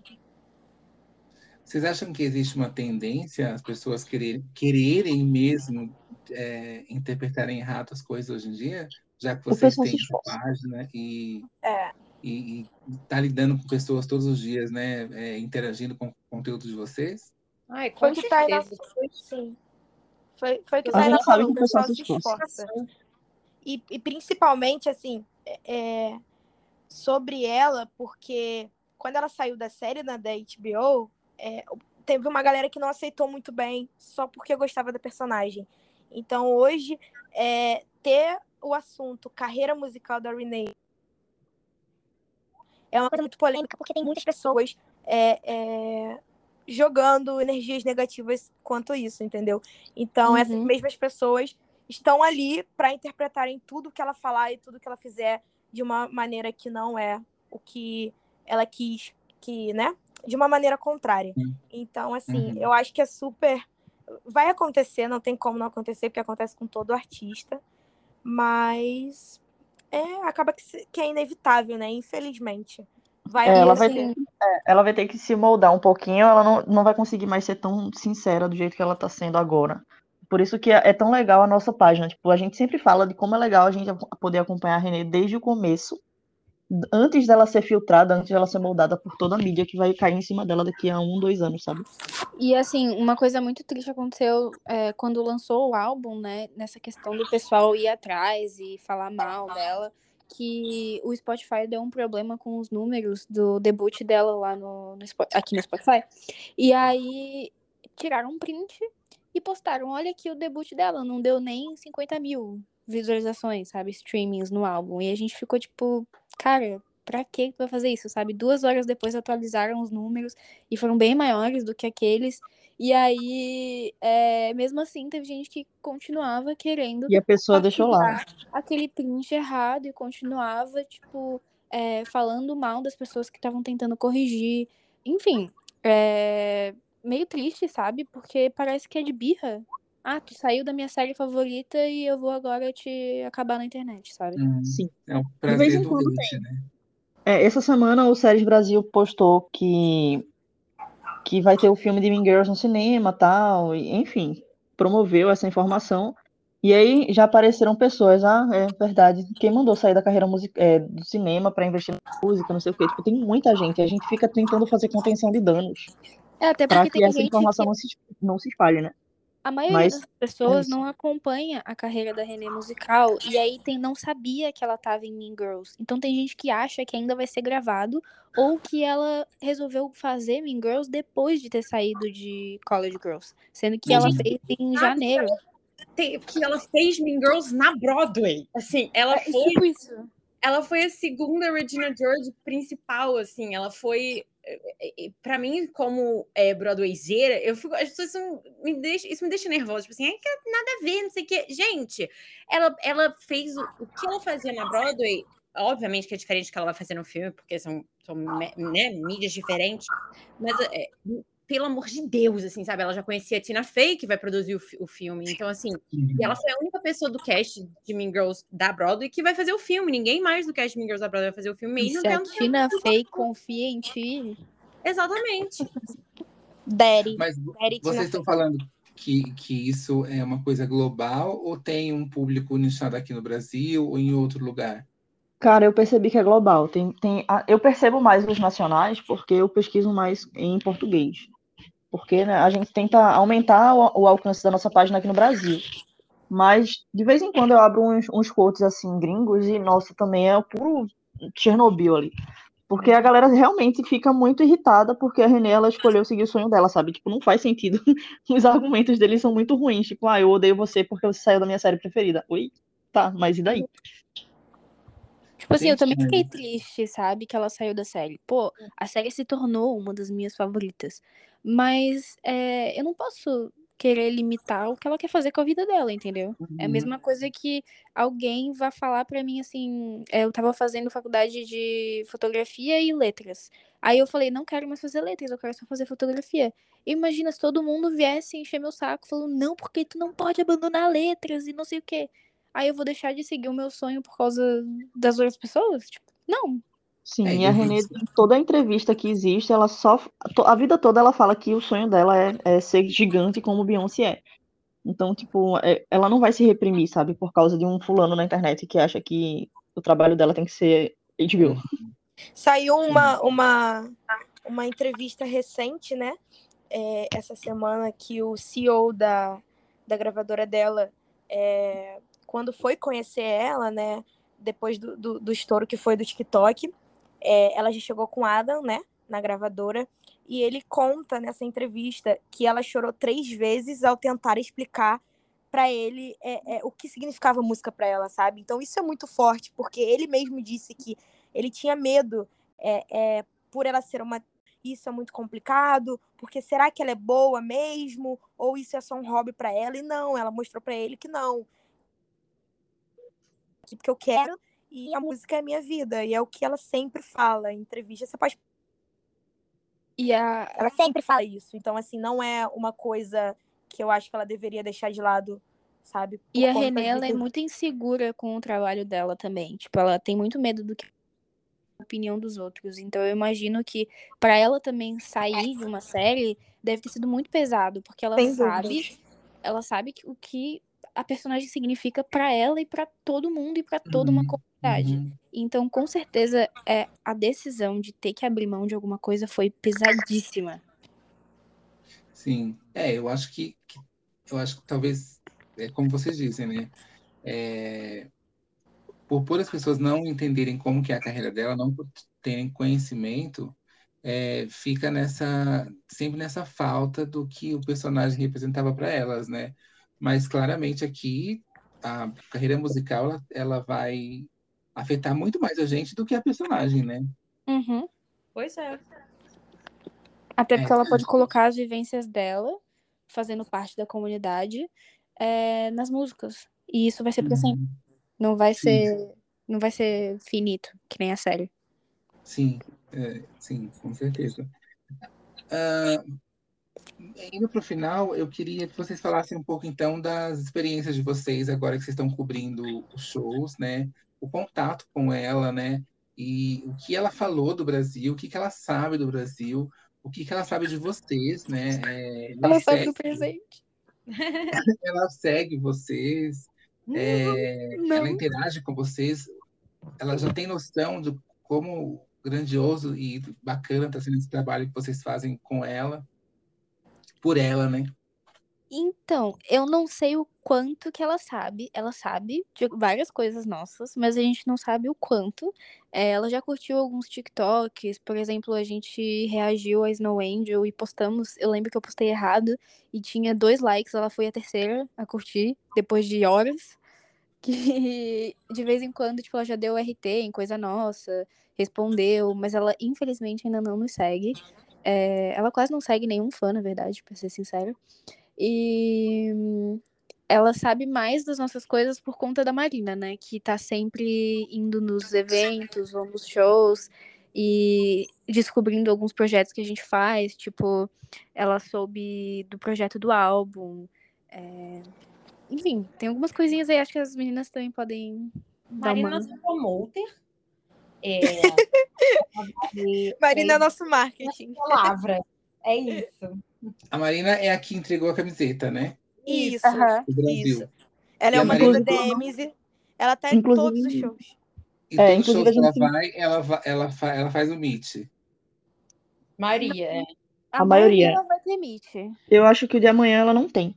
Vocês acham que existe uma tendência as pessoas querer, quererem mesmo é, interpretarem errado as coisas hoje em dia? Já que vocês têm essa página e, é. e, e tá lidando com pessoas todos os dias, né? É, interagindo com o conteúdo de vocês? Ai, com foi que tá na... Sim. Foi, foi que tá na falou, o pessoal se esforça. E, e principalmente, assim, é, sobre ela, porque quando ela saiu da série né, da HBO, é, teve uma galera que não aceitou muito bem só porque gostava da personagem. Então hoje é, ter o assunto carreira musical da Renee é uma coisa muito polêmica porque tem muitas pessoas é, é, jogando energias negativas quanto isso, entendeu? Então, Uhum. essas mesmas pessoas estão ali para interpretarem tudo que ela falar e tudo que ela fizer de uma maneira que não é o que ela quis, que, né? De uma maneira contrária. Sim. Então, assim, Uhum. eu acho que é super. Vai acontecer, não tem como não acontecer, porque acontece com todo artista. Mas é, acaba que, que é inevitável, né? Infelizmente. Vai É, ela vai acontecer. assim, Ela vai ter que se moldar um pouquinho, ela não, não vai conseguir mais ser tão sincera do jeito que ela tá sendo agora. Por isso que é é tão legal a nossa página. Tipo, a gente sempre fala de como é legal a gente poder acompanhar a Renê desde o começo, antes dela ser filtrada, antes dela ser moldada por toda a mídia que vai cair em cima dela daqui a um, dois anos, sabe? E assim, uma coisa muito triste aconteceu é, quando lançou o álbum, né? Nessa questão do pessoal ir atrás e falar mal dela, que o Spotify deu um problema com os números do debut dela lá no, no aqui no Spotify. E aí tiraram um print e postaram, olha aqui o debut dela, não deu nem 50 mil visualizações, sabe? Streamings no álbum. E a gente ficou tipo, cara, pra que tu vai fazer isso, sabe? Duas horas depois atualizaram os números e foram bem maiores do que aqueles. E aí, é, mesmo assim, teve gente que continuava querendo E a pessoa deixou lá. aquele print errado e continuava, tipo, é, falando mal das pessoas que estavam tentando corrigir. Enfim, é meio triste, sabe? Porque parece que é de birra. Ah, tu saiu da minha série favorita e eu vou agora te acabar na internet, sabe? Hum, Sim. É vez prazer em do quando hate, né? É, essa semana o Séries Brasil postou que, que vai ter o filme de Mean Girls no cinema tal, e, enfim, promoveu essa informação. E aí já apareceram pessoas, ah, é verdade, quem mandou sair da carreira é, do cinema para investir na música, não sei o quê. Tipo, tem muita gente, a gente fica tentando fazer contenção de danos É, até para porque que tem essa informação que não se, não se espalhe, né? A maioria Mas das pessoas isso. não acompanha a carreira da Renée musical e aí tem não sabia que ela tava em Mean Girls. Então tem gente que acha que ainda vai ser gravado ou que ela resolveu fazer Mean Girls depois de ter saído de College Girls, sendo que ela gente fez em sabe janeiro. Que ela fez Mean Girls na Broadway. Assim, ela É, foi, tipo isso. ela foi a segunda Regina George principal, assim, ela foi para mim como é, Broadwayzeira, eu fico, as pessoas me deixa, isso me deixa nervosa, tipo assim, é que nada a ver, não sei o que. Gente, ela, ela fez o, o que ela fazia na Broadway, obviamente que é diferente do que ela vai fazer no filme, porque são, são né, mídias diferentes, mas é, pelo amor de Deus, assim, sabe? Ela já conhecia a Tina Fey, que vai produzir o, o filme. Então, assim, Uhum. e ela foi a única pessoa do cast de Mean Girls da Broadway que vai fazer o filme. Ninguém mais do cast de Mean Girls da Broadway vai fazer o filme. E se a Tina Fey confia em ti, Exatamente. Daddy. Mas Daddy Tina vocês estão falando que, que isso é uma coisa global ou tem um público nichado aqui no Brasil ou em outro lugar? Cara, eu percebi que é global. Tem, tem, eu percebo mais os nacionais porque eu pesquiso mais em português. Porque né, a gente tenta aumentar o, o alcance da nossa página aqui no Brasil. Mas de vez em quando eu abro uns, uns quotes assim gringos e, nossa, também é o puro Chernobyl ali. Porque a galera realmente fica muito irritada porque a Renée ela escolheu seguir o sonho dela, sabe? Tipo, não faz sentido. Os argumentos deles são muito ruins. Tipo, ah, eu odeio você porque você saiu da minha série preferida. Oi? Tá, mas e daí? Tipo assim, eu também fiquei triste, sabe, que ela saiu da série. Pô, a série se tornou uma das minhas favoritas. Mas é, eu não posso querer limitar o que ela quer fazer com a vida dela, entendeu? É a Uhum. mesma coisa que alguém vai falar pra mim assim. é, Eu tava fazendo faculdade de fotografia e letras. Aí eu falei, não quero mais fazer letras, eu quero só fazer fotografia. Imagina se todo mundo viesse encher meu saco falando, não, porque tu não pode abandonar letras e não sei o quê. Aí eu vou deixar de seguir o meu sonho por causa das outras pessoas? Tipo, não. Sim, É, e a em toda a entrevista que existe, ela só. A vida toda ela fala que o sonho dela é, é ser gigante como Beyoncé é. Então, tipo, é- ela não vai se reprimir, sabe, por causa de um fulano na internet que acha que o trabalho dela tem que ser HBO. Saiu uma, uma, uma entrevista recente, né? é, essa semana que o CEO da, da gravadora dela, é, quando foi conhecer ela, né? Depois do, do, do estouro que foi do TikTok, é, ela já chegou com Adam, né? Na gravadora. E ele conta nessa entrevista que ela chorou três vezes ao tentar explicar para ele é, é, o que significava música para ela, sabe? Então isso é muito forte, porque ele mesmo disse que ele tinha medo é, é, por ela ser uma isso é muito complicado, porque será que ela é boa mesmo? Ou isso é só um hobby para ela? E não, ela mostrou para ele que não. Porque eu quero e a música é a minha vida. E é o que ela sempre fala em entrevista. Você pode. E a... Ela sempre fala isso. Então, assim, não é uma coisa que eu acho que ela deveria deixar de lado, sabe? E a de ela é muito insegura com o trabalho dela também. Tipo, ela tem muito medo do que a opinião dos outros. Então eu imagino que pra ela também sair de uma série deve ter sido muito pesado, porque ela Sem sabe, dúvidas. ela sabe que- o que a personagem significa pra ela e pra todo mundo e pra toda uma Uhum, comunidade. uhum. Então, com certeza, é a decisão de ter que abrir mão de alguma coisa foi pesadíssima. Sim, é, eu acho que, que- eu acho que talvez, é como vocês dizem, né? É, por, por as pessoas não entenderem como que é a carreira dela, não por terem conhecimento, é, fica nessa, sempre nessa falta do que o personagem representava para elas, né? Mas claramente aqui a carreira musical ela, ela vai afetar muito mais a gente do que a personagem, né? Uhum. Pois é. Até É. porque ela pode colocar as vivências dela, fazendo parte da comunidade, é, nas músicas. E isso vai ser sempre. Uhum. Não vai Sim. ser. Não vai ser finito, que nem a série. Sim, é, sim, com certeza. Ah, indo para o final, eu queria que vocês falassem um pouco então das experiências de vocês agora que vocês estão cobrindo os shows, né? O contato com ela, né? E o que ela falou do Brasil, o que que ela sabe do Brasil, o que que ela sabe de vocês, né? É, Ela ela sabe segue, do presente. ela segue vocês, é, ela Não. interage com vocês, ela já tem noção de como grandioso e bacana está sendo esse trabalho que vocês fazem com ela, por ela, né? Então, eu não sei o quanto que ela sabe. Ela sabe de várias coisas nossas, mas a gente não sabe o quanto. É, ela já curtiu alguns TikToks, por exemplo, a gente reagiu a Snow Angel e postamos. Eu lembro que eu postei errado e tinha dois likes, ela foi a terceira a curtir, depois de horas. Que de vez em quando, tipo, ela já deu RT em coisa nossa, respondeu, mas ela infelizmente ainda não nos segue. É, ela quase não segue nenhum fã, na verdade, pra ser sincera. E hum, ela sabe mais das nossas coisas por conta da Marina, né? Que tá sempre indo nos eventos ou nos shows e descobrindo alguns projetos que a gente faz. Tipo, ela soube do projeto do álbum. é, Enfim, tem algumas coisinhas aí, acho que as meninas também podem dar Marina é uma. nossa promoter. É, Marina é é nosso marketing. palavra. É isso. A Marina é a que entregou a camiseta, né? Isso. Brasil. Isso. Ela E é uma Marina- DMs. Ela tá em Inclusive- todos os shows. E É, todo show que ela vai, ela, va- ela, fa- ela faz o meet. Maria, é. A, A maioria. vai ter meet. Eu acho que o de amanhã ela não tem.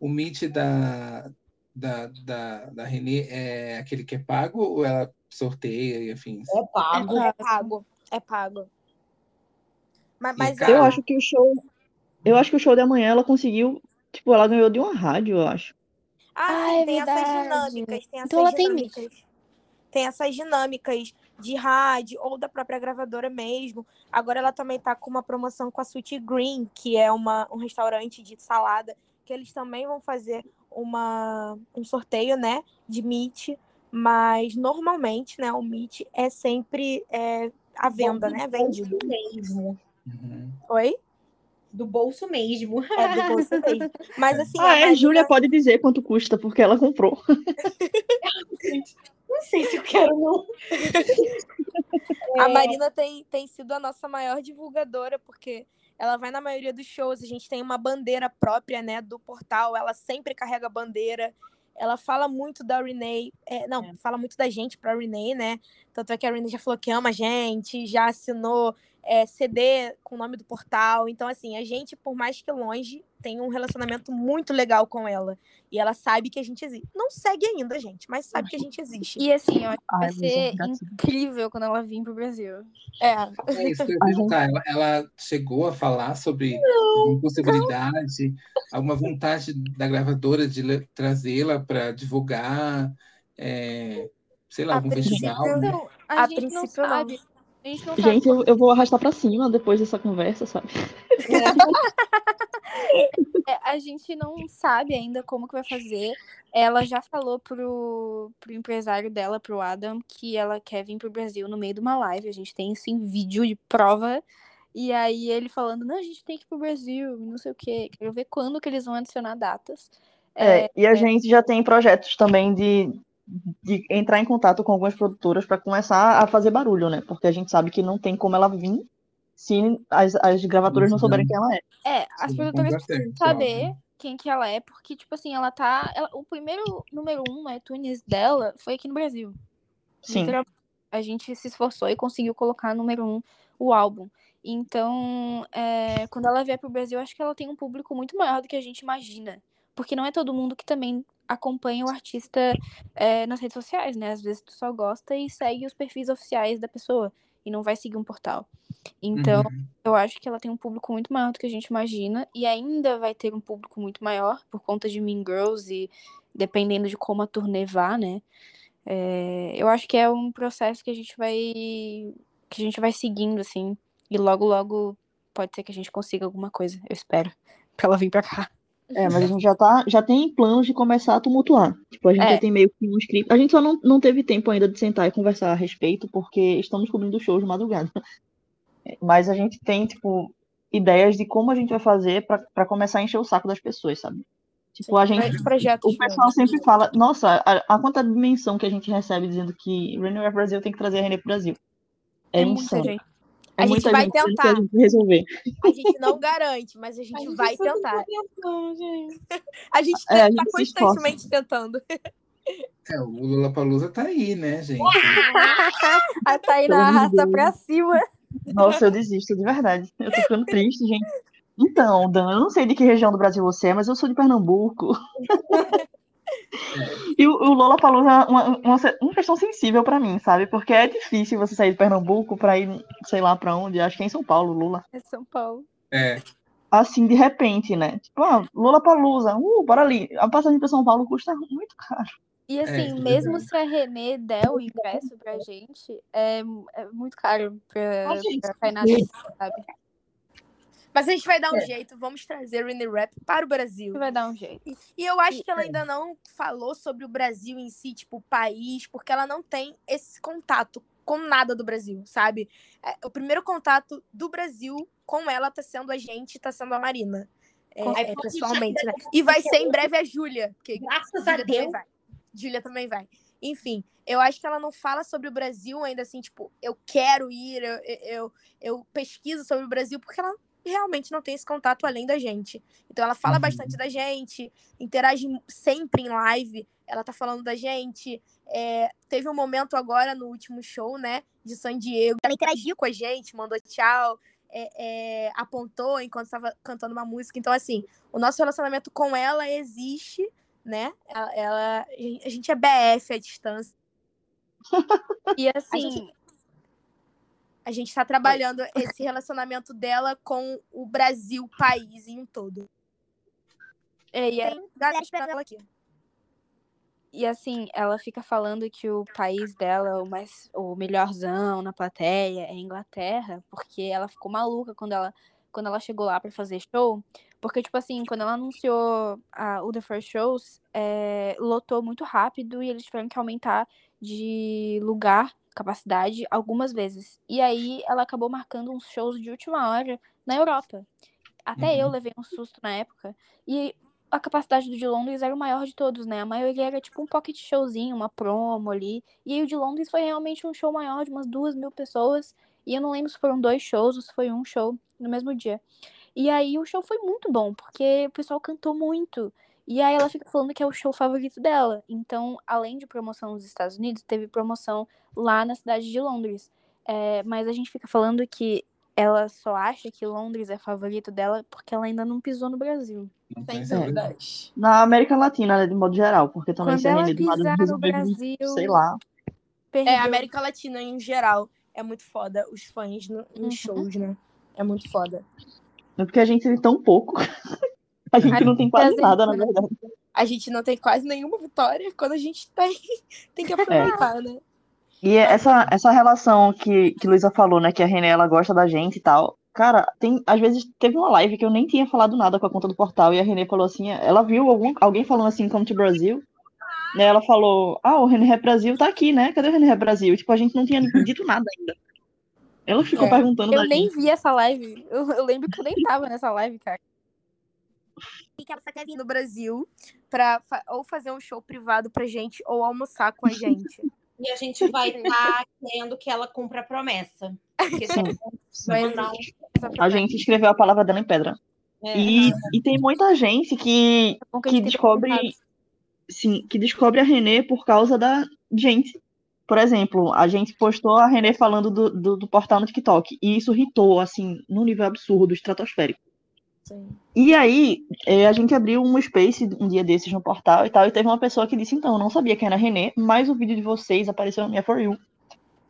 O meet da, da, da, da Renê é aquele que é pago ou ela sorteia e afins? É pago. É pago. É pago. Mas, E mas cara- Eu acho que o show. Eu acho que o show de amanhã ela conseguiu. Tipo, ela ganhou de uma rádio, eu acho. Ah, Ah, é tem essas verdade. dinâmicas. Tem essas Então ela tem dinâmicas. Tem essas dinâmicas de rádio ou da própria gravadora mesmo. Agora ela também tá com uma promoção com a Sweet Green, que é uma, um restaurante de salada, que eles também vão fazer uma, um sorteio, né, de meat. Mas normalmente, né, o meat é sempre é, à venda, né, vendido. mesmo. Uhum. Oi? Do bolso mesmo. É do bolso mesmo. Mas assim, ah, a é, Júlia pode dizer quanto custa, porque ela comprou. Não sei se eu quero, não. A É. Marina tem, tem sido a nossa maior divulgadora, porque ela vai na maioria dos shows, a gente tem uma bandeira própria, né, do portal, ela sempre carrega a bandeira, ela fala muito da Renee, é, não, É. fala muito da gente pra Renee, né, tanto é que a Renee já falou que ama a gente, já assinou é, CD com o nome do portal, então assim, a gente, por mais que longe, tem um relacionamento muito legal com ela, e ela sabe que a gente existe. Não segue ainda, gente, mas sabe que a gente existe. E assim, eu acho que vai Ai, ser incrível quando ela vir pro Brasil. É, É isso que eu ia perguntar. Ela, ela chegou a falar sobre alguma possibilidade, alguma vontade da gravadora de trazê-la para divulgar, é, sei lá, A algum festival, né? A, A gente não princípio, não. A gente não sabe. Gente, eu, eu vou arrastar pra cima depois dessa conversa, sabe? É, a gente não sabe ainda como que vai fazer. Ela já falou pro, pro empresário dela, pro Adam, que ela quer vir pro Brasil no meio de uma live. A gente tem isso em vídeo de prova. E aí ele falando, não, a gente tem que ir pro Brasil, não sei o quê. Quero ver quando que eles vão adicionar datas. É, e a gente já tem projetos também de, de entrar em contato com algumas produtoras para começar a fazer barulho, né? Porque a gente sabe que não tem como ela vir se as, as gravadoras não souberem quem ela é. É, as Sim, produtoras precisam saber óbvio. quem que ela é, porque, tipo assim, ela tá. ela- o primeiro número um no iTunes dela foi aqui no Brasil. Sim. A gente se esforçou e conseguiu colocar número um o álbum. Então, é, quando ela vier pro Brasil, acho que ela tem um público muito maior do que a gente imagina. Porque não é todo mundo que também acompanha o artista é, nas redes sociais, né? Às vezes tu só gosta e segue os perfis oficiais da pessoa e não vai seguir um portal. Então, Uhum. eu acho que ela tem um público muito maior do que a gente imagina e ainda vai ter um público muito maior por conta de Mean Girls e dependendo de como a turnê vá, né? É, eu acho que é um processo que a gente vai que a gente vai seguindo assim e logo logo pode ser que a gente consiga alguma coisa, eu espero, pra ela vir pra cá. É, mas a gente já tá, já tem planos de começar a tumultuar. Tipo, a gente É. já tem meio que um script. A gente só não, não teve tempo ainda de sentar e conversar a respeito, porque estamos cobrindo shows de madrugada. Mas a gente tem, tipo, ideias de como a gente vai fazer pra começar a encher o saco das pessoas, sabe? Tipo, a gente. O pessoal sempre fala, nossa, a, a quanta dimensão que a gente recebe dizendo que Renewal Brasil tem que trazer a René pro Brasil. É, É insano. A gente vai gente, tentar. A gente resolver. A gente não garante, mas a gente, A gente vai tentar. tá tentando, gente. A gente É, tá esforça. constantemente tentando. É, o Lollapalooza tá aí, né, gente? A Tainá Pelo amor de arrasta Deus. pra cima. Nossa, eu desisto, de verdade. Eu tô ficando triste, gente. Então, Dan, eu não sei de que região do Brasil você é, mas eu sou de Pernambuco. E o, o Lollapalooza é uma, uma, uma questão sensível pra mim, sabe? Porque é difícil você sair de Pernambuco pra ir, sei lá pra onde, acho que é em São Paulo, Lula. É São Paulo. É, Assim, de repente, né? Tipo, ah, Lollapalooza, uh, bora ali. A passagem pra São Paulo custa muito caro. E assim, é mesmo se a Renê der o ingresso pra gente, é, é muito caro pra, pra Tainá, sabe? Mas a gente vai dar um É. jeito, vamos trazer Renee Rap para o Brasil. Vai dar um jeito. E eu acho que ela É. ainda não falou sobre o Brasil em si, tipo, o país, porque ela não tem esse contato com nada do Brasil, sabe? É, o primeiro contato do Brasil com ela tá sendo a gente, tá sendo a Marina. É, é, pessoalmente, né? E vai ser em breve a Júlia, Graças a Júlia também Deus. vai. Júlia também vai. Enfim, eu acho que ela não fala sobre o Brasil ainda assim, tipo, eu quero ir, eu, eu, eu pesquiso sobre o Brasil, porque ela realmente não tem esse contato além da gente. Então ela fala Uhum. bastante da gente, interage sempre em live, ela tá falando da gente. É, teve um momento agora no último show, né, de San Diego, ela interagiu com a gente, mandou tchau. é, é, apontou enquanto estava cantando uma música. Então, assim, o nosso relacionamento com ela existe, né? Ela, ela- a gente é BF à distância. E assim, gente- A gente tá trabalhando esse relacionamento dela com o Brasil, país em um todo. é, e, é- aqui. e assim, ela fica falando que o país dela, o mais o melhorzão na plateia, é a Inglaterra, porque ela ficou maluca quando ela, quando ela chegou lá pra fazer show. Porque, tipo assim, quando ela anunciou a, o The First Shows, é, lotou muito rápido e eles tiveram que aumentar de lugar, capacidade, algumas vezes. E aí ela acabou marcando uns shows de última hora na Europa. Até eu Uhum. levei um susto na época. E a capacidade do de Londres era o maior de todos, né? A maioria era tipo um pocket showzinho, uma promo ali. E aí o de Londres foi realmente um show maior de umas duas mil pessoas. E eu não lembro se foram dois shows ou se foi um show no mesmo dia. E aí o show foi muito bom, porque o pessoal cantou muito. E aí ela fica falando que é o show favorito dela. Então, além de promoção nos Estados Unidos, teve promoção lá na cidade de Londres. É, mas a gente fica falando que ela só acha que Londres é favorito dela porque ela ainda não pisou no Brasil. não Sem tem certeza. dúvidas. Na América Latina, né, de modo geral, porque também Quando se a ela Renê do pisar no Brasil, sei lá. perdeu. É, a América Latina em geral é muito foda. Os fãs no, nos Uhum. shows, né? É muito foda. É porque a gente tem tão pouco. A gente não tem quase nada, na verdade. A gente não tem quase nenhuma vitória quando a gente tem, tem que aproveitar, né? E essa, essa relação que, que Luísa falou, né? Que a René ela gosta da gente e tal. Cara, tem, às vezes teve uma live que eu nem tinha falado nada com a conta do portal, e a René falou assim, ela viu algum, alguém falando assim, come to Brasil, né? Ela falou, ah, o René Brasil tá aqui, né? Cadê o René Brasil? Tipo, a gente não tinha dito nada ainda. Ela ficou É, perguntando Eu nem gente. vi essa live. Eu, eu lembro que eu nem tava nessa live, cara. E que ela só quer vir no Brasil pra fa- ou fazer um show privado pra gente ou almoçar com a gente. E a gente vai estar querendo que ela cumpra a promessa. A gente escreveu a palavra dela em pedra. É, E, e tem muita gente que, É a que gente descobre, sim, que descobre a Renê por causa da gente. Por exemplo, a gente postou a Renê falando do, do, do portal no TikTok, e isso irritou, assim, num nível absurdo, estratosférico. Sim. E aí, eh, a gente abriu um space um dia desses no portal e tal, e teve uma pessoa que disse, então, eu não sabia quem era a Renê, mas o vídeo de vocês apareceu na minha For You.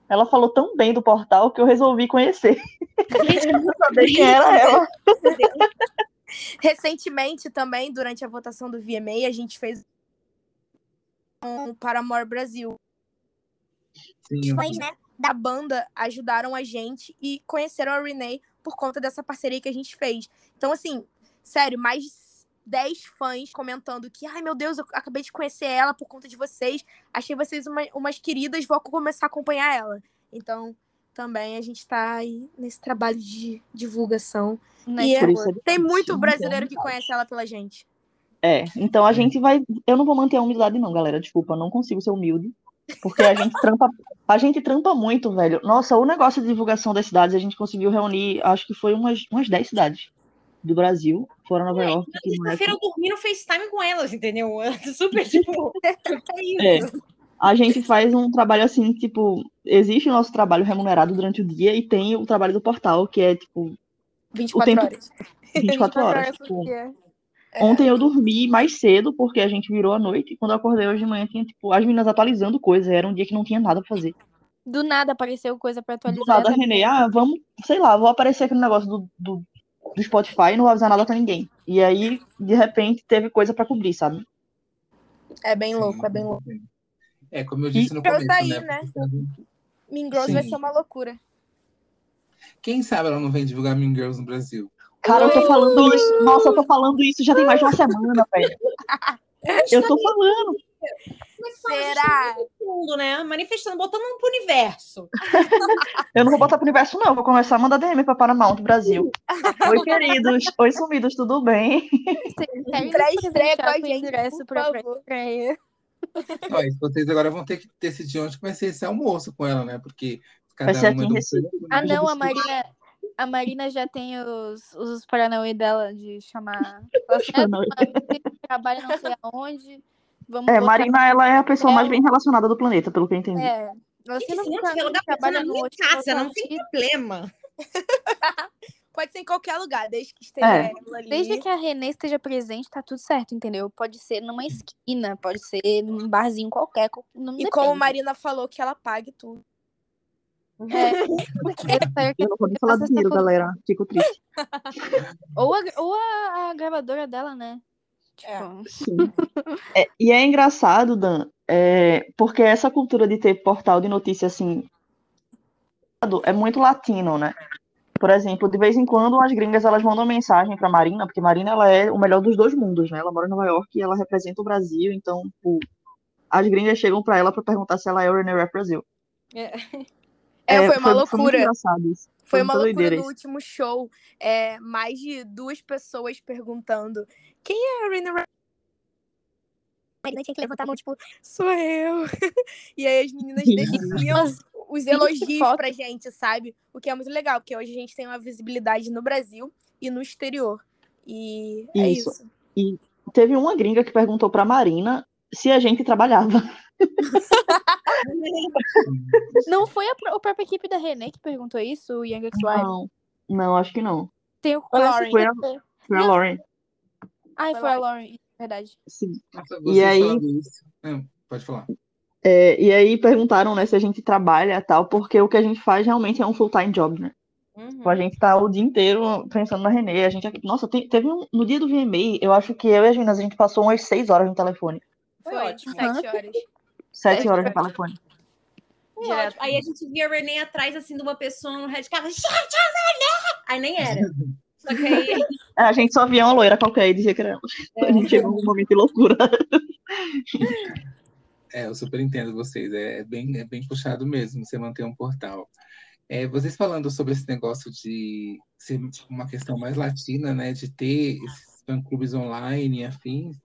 Ela falou tão bem do portal que eu resolvi conhecer. pra saber quem era ela. Recentemente também, durante a votação do VMA, a gente fez um Paramore Brasil. Sim, Os fãs, né, da banda ajudaram a gente e conheceram a Renee por conta dessa parceria que a gente fez. Então, assim, sério, mais de 10 fãs comentando que, ai meu Deus, eu acabei de conhecer ela por conta de vocês. Achei vocês uma- umas queridas, vou começar a acompanhar ela. Então, também a gente tá aí nesse trabalho de divulgação. Né, E é- é Tem muito brasileiro que conhece ela pela gente. É, então a gente vai. Eu não vou manter a humildade, não, galera. Desculpa, eu não consigo ser humilde. Porque a gente trampa, a gente trampa muito, velho. Nossa, o negócio de divulgação das cidades, a gente conseguiu reunir, acho que foi umas, umas 10 cidades do Brasil, fora Nova York. é Sexta-feira eu dormi no FaceTime com elas, entendeu? Super, tipo... é É. isso. A gente faz um trabalho assim, tipo, existe o nosso trabalho remunerado durante o dia e tem o trabalho do portal, que é, tipo, 24 tempo- horas. 24 horas. Agora, Tipo, porque- Ontem eu dormi mais cedo, porque a gente virou à noite, e quando eu acordei hoje de manhã tinha, tipo, as meninas atualizando coisa, era um dia que não tinha nada pra fazer. Do nada apareceu coisa pra Do atualizar. nada, a Renê, ah, vamos, sei lá, vou aparecer aqui no negócio do, do, do Spotify e não vou avisar nada pra ninguém. E aí, de repente, teve coisa pra cobrir, sabe? É bem louco, é bem louco. É, como eu disse no Pra eu começo, sair, né? né? Mean Girls vai Sim. ser uma loucura. Quem sabe ela não vem divulgar Mean Girls no Brasil? Cara, eu tô falando isso. Nossa, eu tô falando isso já tem mais de uma semana, velho. Eu tô falando. Será? Mundo, né? Manifestando, botando um pro universo. Eu não vou botar pro universo, não. Vou começar a mandar DM pra Paramount Brasil. Oi, queridos. Oi, sumidos, tudo bem? Pra estreia com a o gente, ingresso por pra vocês agora vão ter que decidir onde vai ser esse almoço com ela, né? Porque cada Vai ser aqui é em do Recife. Ah, não, a Recife. A Marina já tem os, os Paranauê dela de chamar. Ela assim, ah, trabalha não sei aonde. Vamos É, Marina, ela é a pessoa mais É. bem relacionada do planeta, pelo que eu entendi. É. Você não tiver lugar trabalha na minha casa, não tem problema. Pode ser em qualquer lugar, desde que esteja É. ela ali. Desde que a Renê esteja presente, tá tudo certo, entendeu? Pode ser numa esquina, pode ser num barzinho qualquer. E depende. como a Marina falou que ela pague tudo. É, porque essa- Eu não vou nem falar do dinheiro, galera. Fico triste. ou a, ou a, a gravadora dela, né? Tipo, Sim. É, e é engraçado, Dan, é, porque essa cultura de ter portal de notícia assim é muito latino, né? Por exemplo, de vez em quando as gringas elas mandam mensagem pra Marina, porque Marina ela é o melhor dos dois mundos, né? Ela mora em Nova York e ela representa o Brasil, então tipo, as gringas chegam pra ela pra perguntar se ela é o René Rap Brasil. É, foi uma muito loucura. isso. Foi uma loucura no isso. último show. É, mais de duas pessoas perguntando quem é a Rina Ra-" A Marina tinha que levantar a mão, tipo, sou eu. E aí as meninas desciam os elogios pra gente, sabe? O que é muito legal, porque hoje a gente tem uma visibilidade no Brasil e no exterior. E é Isso. isso. Teve uma gringa que perguntou pra Marina se a gente trabalhava. Não foi a, a própria equipe da Renê que perguntou isso, o Young XY? Não, não, acho que não. Foi a quase Lauren. Foi a Não. Lauren. Ai, Foi foi a a Lauren, verdade. Sim. Nossa, E aí-. Não, pode falar. É, e aí perguntaram, né, se a gente trabalha e tal, porque o que a gente faz realmente é um full-time job, né? Uhum. Tipo, a gente tá o dia inteiro pensando na Renê, a gente... Nossa, tem- teve um... No dia do VMA, eu acho que eu e as meninas, a gente passou umas seis horas no telefone. Foi Foi, ótimo. sete horas. Sete horas no telefone. Direto. Aí a gente via a Renee atrás, assim, de uma pessoa no Red Carpet. Gente, a Renee! Aí nem era. Só que aí... É, a gente só via uma loira qualquer e dizia que era ela. É. A gente chegou num momento de loucura. É, eu super entendo vocês. É bem, é bem puxado mesmo você manter um portal. É, vocês falando sobre esse negócio de ser tipo, uma questão mais latina, né? De ter esses fã-clubes online e afins.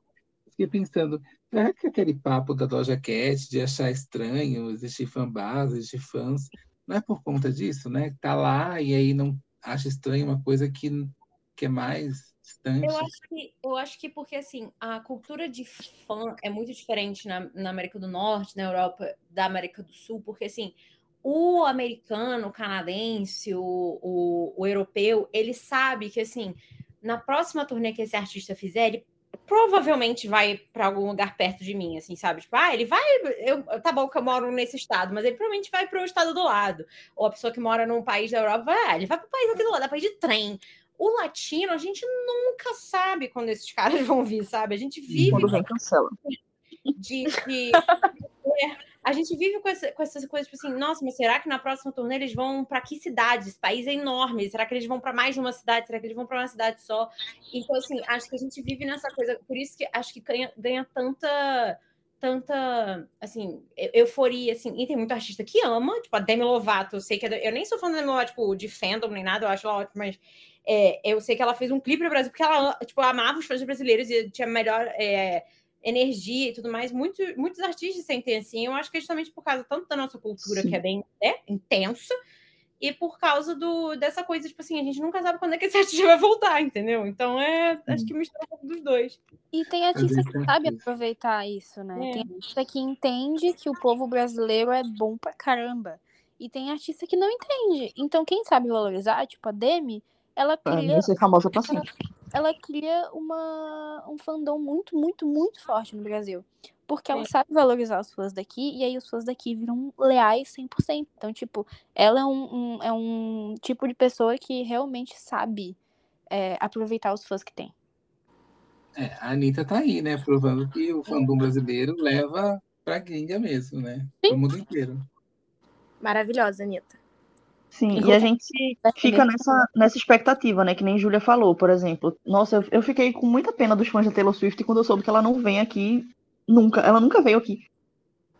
Fiquei pensando, será que aquele papo da Doja Cat de achar estranho existir fanbase, existir fãs, não é por conta disso, né? Tá lá e aí não acha estranho uma coisa que, que é mais distante. Eu acho que, eu acho que porque assim, a cultura de fã é muito diferente na, na América do Norte, na Europa, da América do Sul, porque assim, o americano, o canadense, o, o, o europeu, ele sabe que assim, na próxima turnê que esse artista fizer, ele provavelmente vai para algum lugar perto de mim, assim, sabe? Tipo, ah, ele vai. Eu, tá bom que eu moro nesse estado, mas ele provavelmente vai para o estado do lado. Ou a pessoa que mora num país da Europa, vai, ah, ele vai para o país aqui do lado, para ir de trem. O latino, a gente nunca sabe quando esses caras vão vir, sabe? A gente vive. Quando vem, cancela. De, de, a gente vive com, essa, com essas coisas, tipo assim, nossa, mas será que na próxima turnê eles vão para que cidades? País é enorme. Será que eles vão para mais de uma cidade? Será que eles vão para uma cidade só? Então, assim, acho que a gente vive nessa coisa. Por isso que acho que ganha, ganha tanta tanta, assim, euforia, assim, e tem muito artista que ama, tipo, a Demi Lovato, eu sei que, é, eu nem sou fã da Demi Lovato, tipo, de fandom nem nada, eu acho ela ótima, mas é, eu sei que ela fez um clipe no Brasil, porque ela, tipo, amava os fãs brasileiros e tinha melhor é, energia e tudo mais. Muito, muitos artistas sentem assim. Eu acho que é justamente por causa tanto da nossa cultura, Sim. que é bem né, intensa, e por causa do, dessa coisa, tipo assim, a gente nunca sabe quando é que esse artista vai voltar, entendeu? Então é. Acho que mistura um pouco dos dois. E tem artista que sabe aproveitar isso, né? É. Tem artista que entende que o povo brasileiro é bom pra caramba. E tem artista que não entende. Então, quem sabe valorizar, tipo a Demi, ela cria. Ser famosa pra sempre ela cria uma, um fandom muito, muito, muito forte no Brasil. Porque ela sabe valorizar os fãs daqui, e aí os fãs daqui viram leais 100%. Então, tipo, ela é um, um é um tipo de pessoa que realmente sabe é, aproveitar os fãs que tem. É, a Anitta tá aí, né? Provando que o fandom brasileiro leva pra gringa mesmo, né? Sim. Pro mundo inteiro. Maravilhosa, Anitta. Sim, e a gente fica nessa, nessa expectativa, né? Que nem Júlia falou, por exemplo. Nossa, eu, eu fiquei com muita pena dos fãs da Taylor Swift quando eu soube que ela não vem aqui nunca. Ela nunca veio aqui.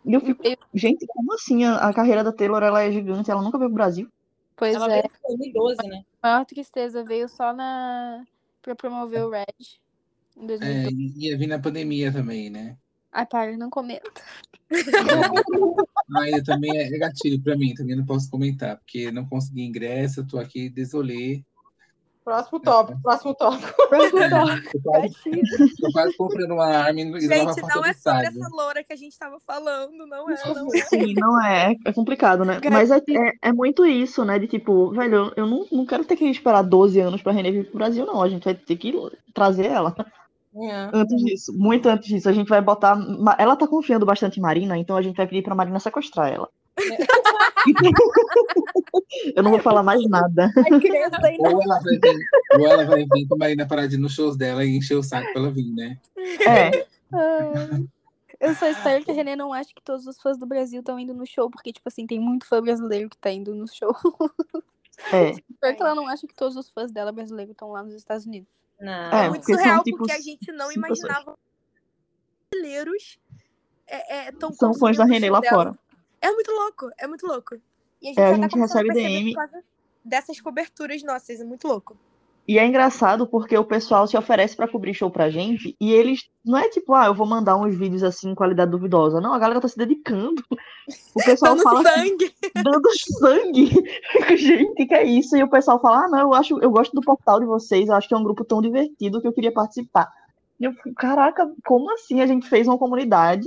E eu fico, gente, como assim? A, a carreira da Taylor ela é gigante, ela nunca veio pro Brasil. Pois ela é. veio em 2012, né? A maior tristeza veio só na pra promover o Red. Em 2012. É, ia vir na pandemia também, né? Ai, para, não comenta. Mas também é gatilho para mim, também não posso comentar, porque não consegui ingresso, tô aqui desolê. Próximo tópico, próximo tópico. Próximo tópico. Tô quase, tô quase comprando uma arma e Gente, não é sobre essa loura que a gente tava falando, não é, não é. Sim, não é. É complicado, né? Mas é, é, é, muito isso, né? De tipo, velho, eu não, não quero ter que esperar 12 anos pra Renê vir pro Brasil, não. A gente vai ter que trazer ela. É. Antes disso, muito antes disso, a gente vai botar. Ela tá confiando bastante em Marina, então a gente vai pedir pra Marina sequestrar ela. É. Eu não vou falar mais nada. Ou ela vai vir, ou ela vai vir com a Marina parar de ir nos shows dela e encher o saco pra ela vir, né? É. Eu só espero que a Renê não ache que todos os fãs do Brasil estão indo no show, porque, tipo assim, tem muito fã brasileiro que tá indo no show. É. Espero que ela não ache que todos os fãs dela brasileiros estão lá nos Estados Unidos. Não. É, muito surreal, são, tipo, porque a gente não imaginava brasileiros é, é, tão São fãs da Renê lá dela. fora. É muito louco, é muito louco. E a gente, é, a gente tá recebe DM. dessas coberturas nossas, é muito louco. E é engraçado porque o pessoal se oferece para cobrir show pra gente e eles não é tipo, ah, eu vou mandar uns vídeos assim qualidade duvidosa. Não, a galera tá se dedicando. O pessoal dando fala assim, sangue. Assim, dando sangue. gente, que é isso? E o pessoal fala: "Ah, não, eu acho, eu gosto do portal de vocês, eu acho que é um grupo tão divertido que eu queria participar". E eu caraca, como assim a gente fez uma comunidade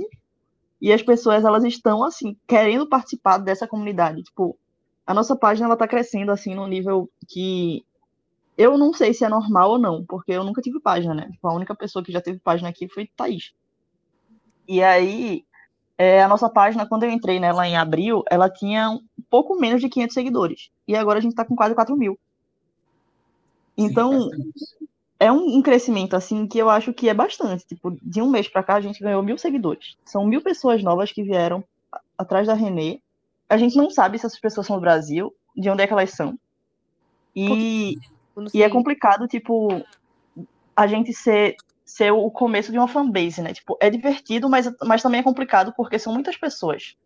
e as pessoas elas estão assim querendo participar dessa comunidade, tipo, a nossa página ela tá crescendo assim num nível que eu não sei se é normal ou não, porque eu nunca tive página, né? Tipo, a única pessoa que já teve página aqui foi Thaís. E aí, é, a nossa página, quando eu entrei nela em abril, ela tinha um pouco menos de 500 seguidores. E agora a gente tá com quase 4 mil. Então, é um, um, crescimento, assim, que eu acho que é bastante. Tipo, de um mês para cá, a gente ganhou mil seguidores. São mil pessoas novas que vieram atrás da Renê. a gente não sabe se essas pessoas são do Brasil, de onde é que elas são. E, e é complicado, tipo, a gente ser, ser o começo de uma fanbase, né? Tipo, é divertido, mas, mas também é complicado porque são muitas pessoas.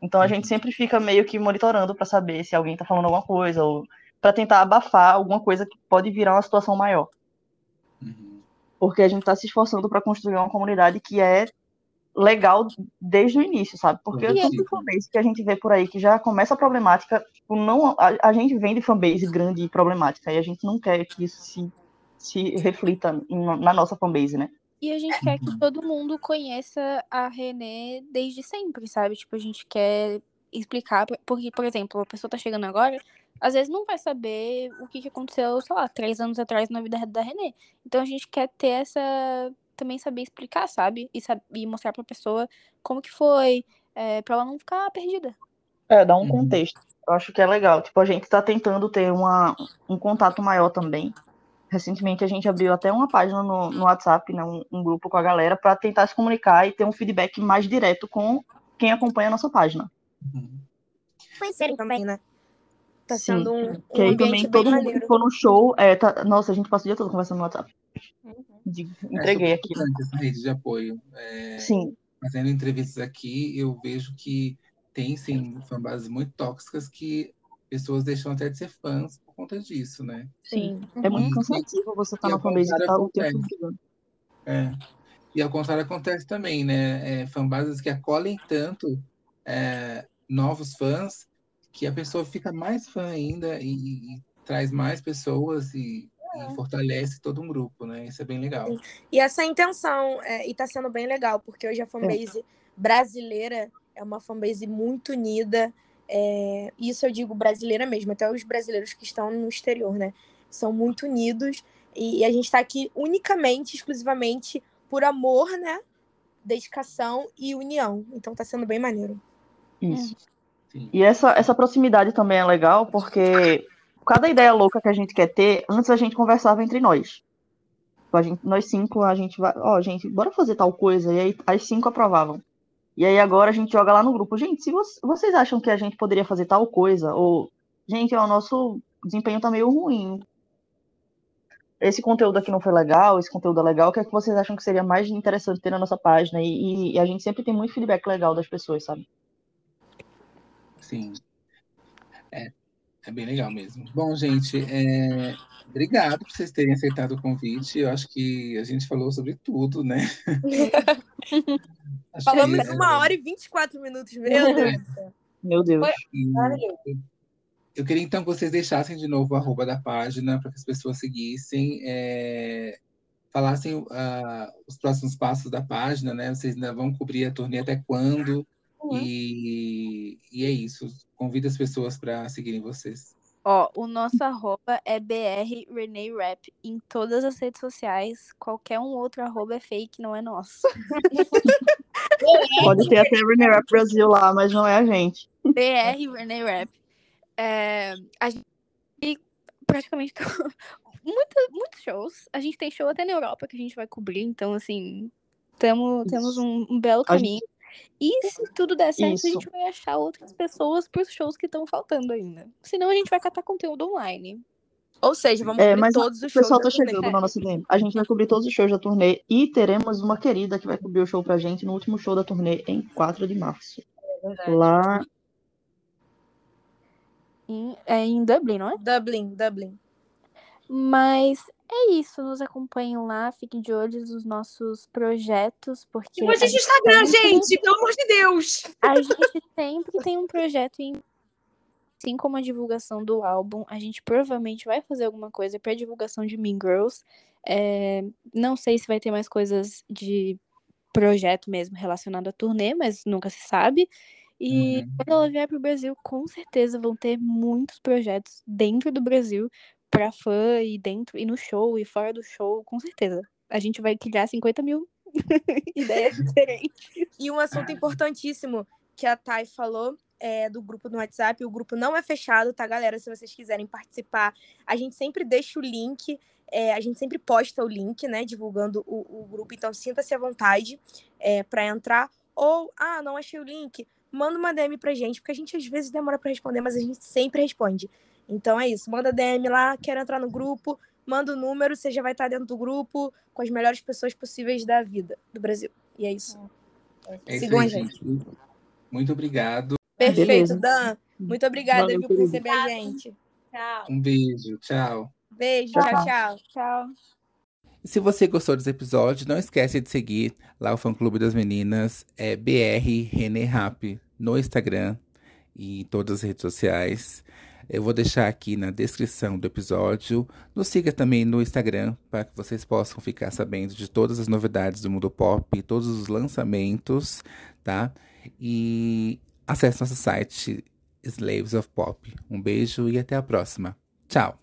Então a gente sempre fica meio que monitorando para saber se alguém tá falando alguma coisa ou para tentar abafar alguma coisa que pode virar uma situação maior. Uhum. Porque a gente está se esforçando para construir uma comunidade que é legal desde o início, sabe? Porque é tanto fanbase que a gente vê por aí que já começa a problemática, tipo, não, a, a, gente vem de fanbase grande e problemática, e a gente não quer que isso se, se reflita na nossa fanbase, né? E a gente quer que todo mundo conheça a René desde sempre, sabe? Tipo, a gente quer explicar, porque, por exemplo, a pessoa tá chegando agora, às vezes não vai saber o que, que aconteceu, sei lá, três anos atrás na vida da René. Então a gente quer ter essa. Também saber explicar, sabe? E, sabe, e mostrar pra pessoa como que foi, é, pra ela não ficar perdida. É, dar um uhum. contexto. Eu acho que é legal. Tipo, a gente tá tentando ter uma, um contato maior também. Recentemente a gente abriu até uma página no, no WhatsApp, né, um, um grupo com a galera, para tentar se comunicar e ter um feedback mais direto com quem acompanha a nossa página. Uhum. Conhecerem também, né? Tá sendo Sim. um, um que aí também todo mundo que for no show, é, tá, nossa, a gente passa o dia todo conversando no WhatsApp. Uhum. Entreguei é aqui. essa rede de apoio. É, sim. Fazendo entrevistas aqui, eu vejo que tem sim fanbases muito tóxicas que pessoas deixam até de ser fãs por conta disso, né? Sim. É muito cansativo você estar tá na fanbase e tá o tempo É. E ao contrário acontece também, né? É, fanbases que acolhem tanto é, novos fãs que a pessoa fica mais fã ainda e, e traz mais pessoas e, e, fortalece todo um grupo, né? Isso é bem legal. E essa intenção, é, e tá sendo bem legal, porque hoje a fanbase é. brasileira é uma fanbase muito unida. É, isso eu digo brasileira mesmo, até os brasileiros que estão no exterior, né? São muito unidos e, e a gente está aqui unicamente, exclusivamente por amor, né? Dedicação e união. Então tá sendo bem maneiro. Isso. E essa, essa proximidade também é legal, porque cada ideia louca que a gente quer ter, antes a gente conversava entre nós. Tipo, gente, nós cinco, a gente vai, ó, oh, gente, bora fazer tal coisa. E aí as cinco aprovavam. E aí agora a gente joga lá no grupo. Gente, se vocês acham que a gente poderia fazer tal coisa, ou, gente, ó, o nosso desempenho tá meio ruim. Esse conteúdo aqui não foi legal, esse conteúdo é legal, o que é que vocês acham que seria mais interessante ter na nossa página? E, e, e a gente sempre tem muito feedback legal das pessoas, sabe? Sim. É, é bem legal mesmo. Bom, gente, é, obrigado por vocês terem aceitado o convite. Eu acho que a gente falou sobre tudo, né? Falamos que, uma é... hora e 24 minutos, meu Deus. Meu Deus. eu queria então que vocês deixassem de novo o arroba da página para que as pessoas seguissem, é, falassem uh, os próximos passos da página, né? Vocês ainda vão cobrir a turnê até quando? Uhum. E, e é isso. Convido as pessoas para seguirem vocês. Ó, o nosso arroba é BR Renee Rap em todas as redes sociais. Qualquer um outro arroba é fake, não é nosso. Pode ter até Renee Rap Brasil lá, mas não é a gente. BR Renee Rap. É, a gente praticamente muitos, muitos shows. A gente tem show até na Europa que a gente vai cobrir, então assim, tamo, temos um, um belo caminho. E se tudo der certo, Isso. a gente vai achar outras pessoas para os shows que estão faltando ainda. Senão a gente vai catar conteúdo online. Ou seja, vamos é, cobrir todos os shows. O pessoal tá chegando na nossa DM. A gente vai cobrir todos os shows da turnê e teremos uma querida que vai cobrir o show pra gente no último show da turnê em 4 de março. É Lá. Em, é em Dublin, não é? Dublin, Dublin. Mas é isso, nos acompanhem lá, fiquem de olho nos nossos projetos, porque. E vocês no Instagram, sempre... gente, pelo amor de Deus! A gente sempre tem um projeto em. Assim como a divulgação do álbum, a gente provavelmente vai fazer alguma coisa para divulgação de Mean Girls. É... Não sei se vai ter mais coisas de projeto mesmo relacionado à turnê, mas nunca se sabe. E uhum. quando ela vier para o Brasil, com certeza vão ter muitos projetos dentro do Brasil pra fã e dentro, e no show, e fora do show, com certeza. A gente vai criar 50 mil ideias diferentes. E um assunto importantíssimo que a Thay falou é, do grupo no WhatsApp. O grupo não é fechado, tá, galera? Se vocês quiserem participar, a gente sempre deixa o link. É, a gente sempre posta o link, né? Divulgando o, o grupo. Então, sinta-se à vontade é, para entrar. Ou, ah, não achei o link manda uma DM pra gente, porque a gente às vezes demora para responder, mas a gente sempre responde. Então é isso, manda DM lá, quero entrar no grupo, manda o número, você já vai estar dentro do grupo com as melhores pessoas possíveis da vida do Brasil. E é isso. É isso Sigam a aí, gente. gente. Muito obrigado. Perfeito, Beleza. Dan. Muito obrigada Valeu, viu, por receber a gente. Tchau. Um beijo. Tchau. Beijo, Tchau. tchau, tchau. Se você gostou desse episódio, não esquece de seguir lá o fã clube das meninas, é BR René Rap, no Instagram e em todas as redes sociais. Eu vou deixar aqui na descrição do episódio. Nos siga também no Instagram para que vocês possam ficar sabendo de todas as novidades do mundo pop, todos os lançamentos, tá? E acesse nosso site Slaves of Pop. Um beijo e até a próxima. Tchau!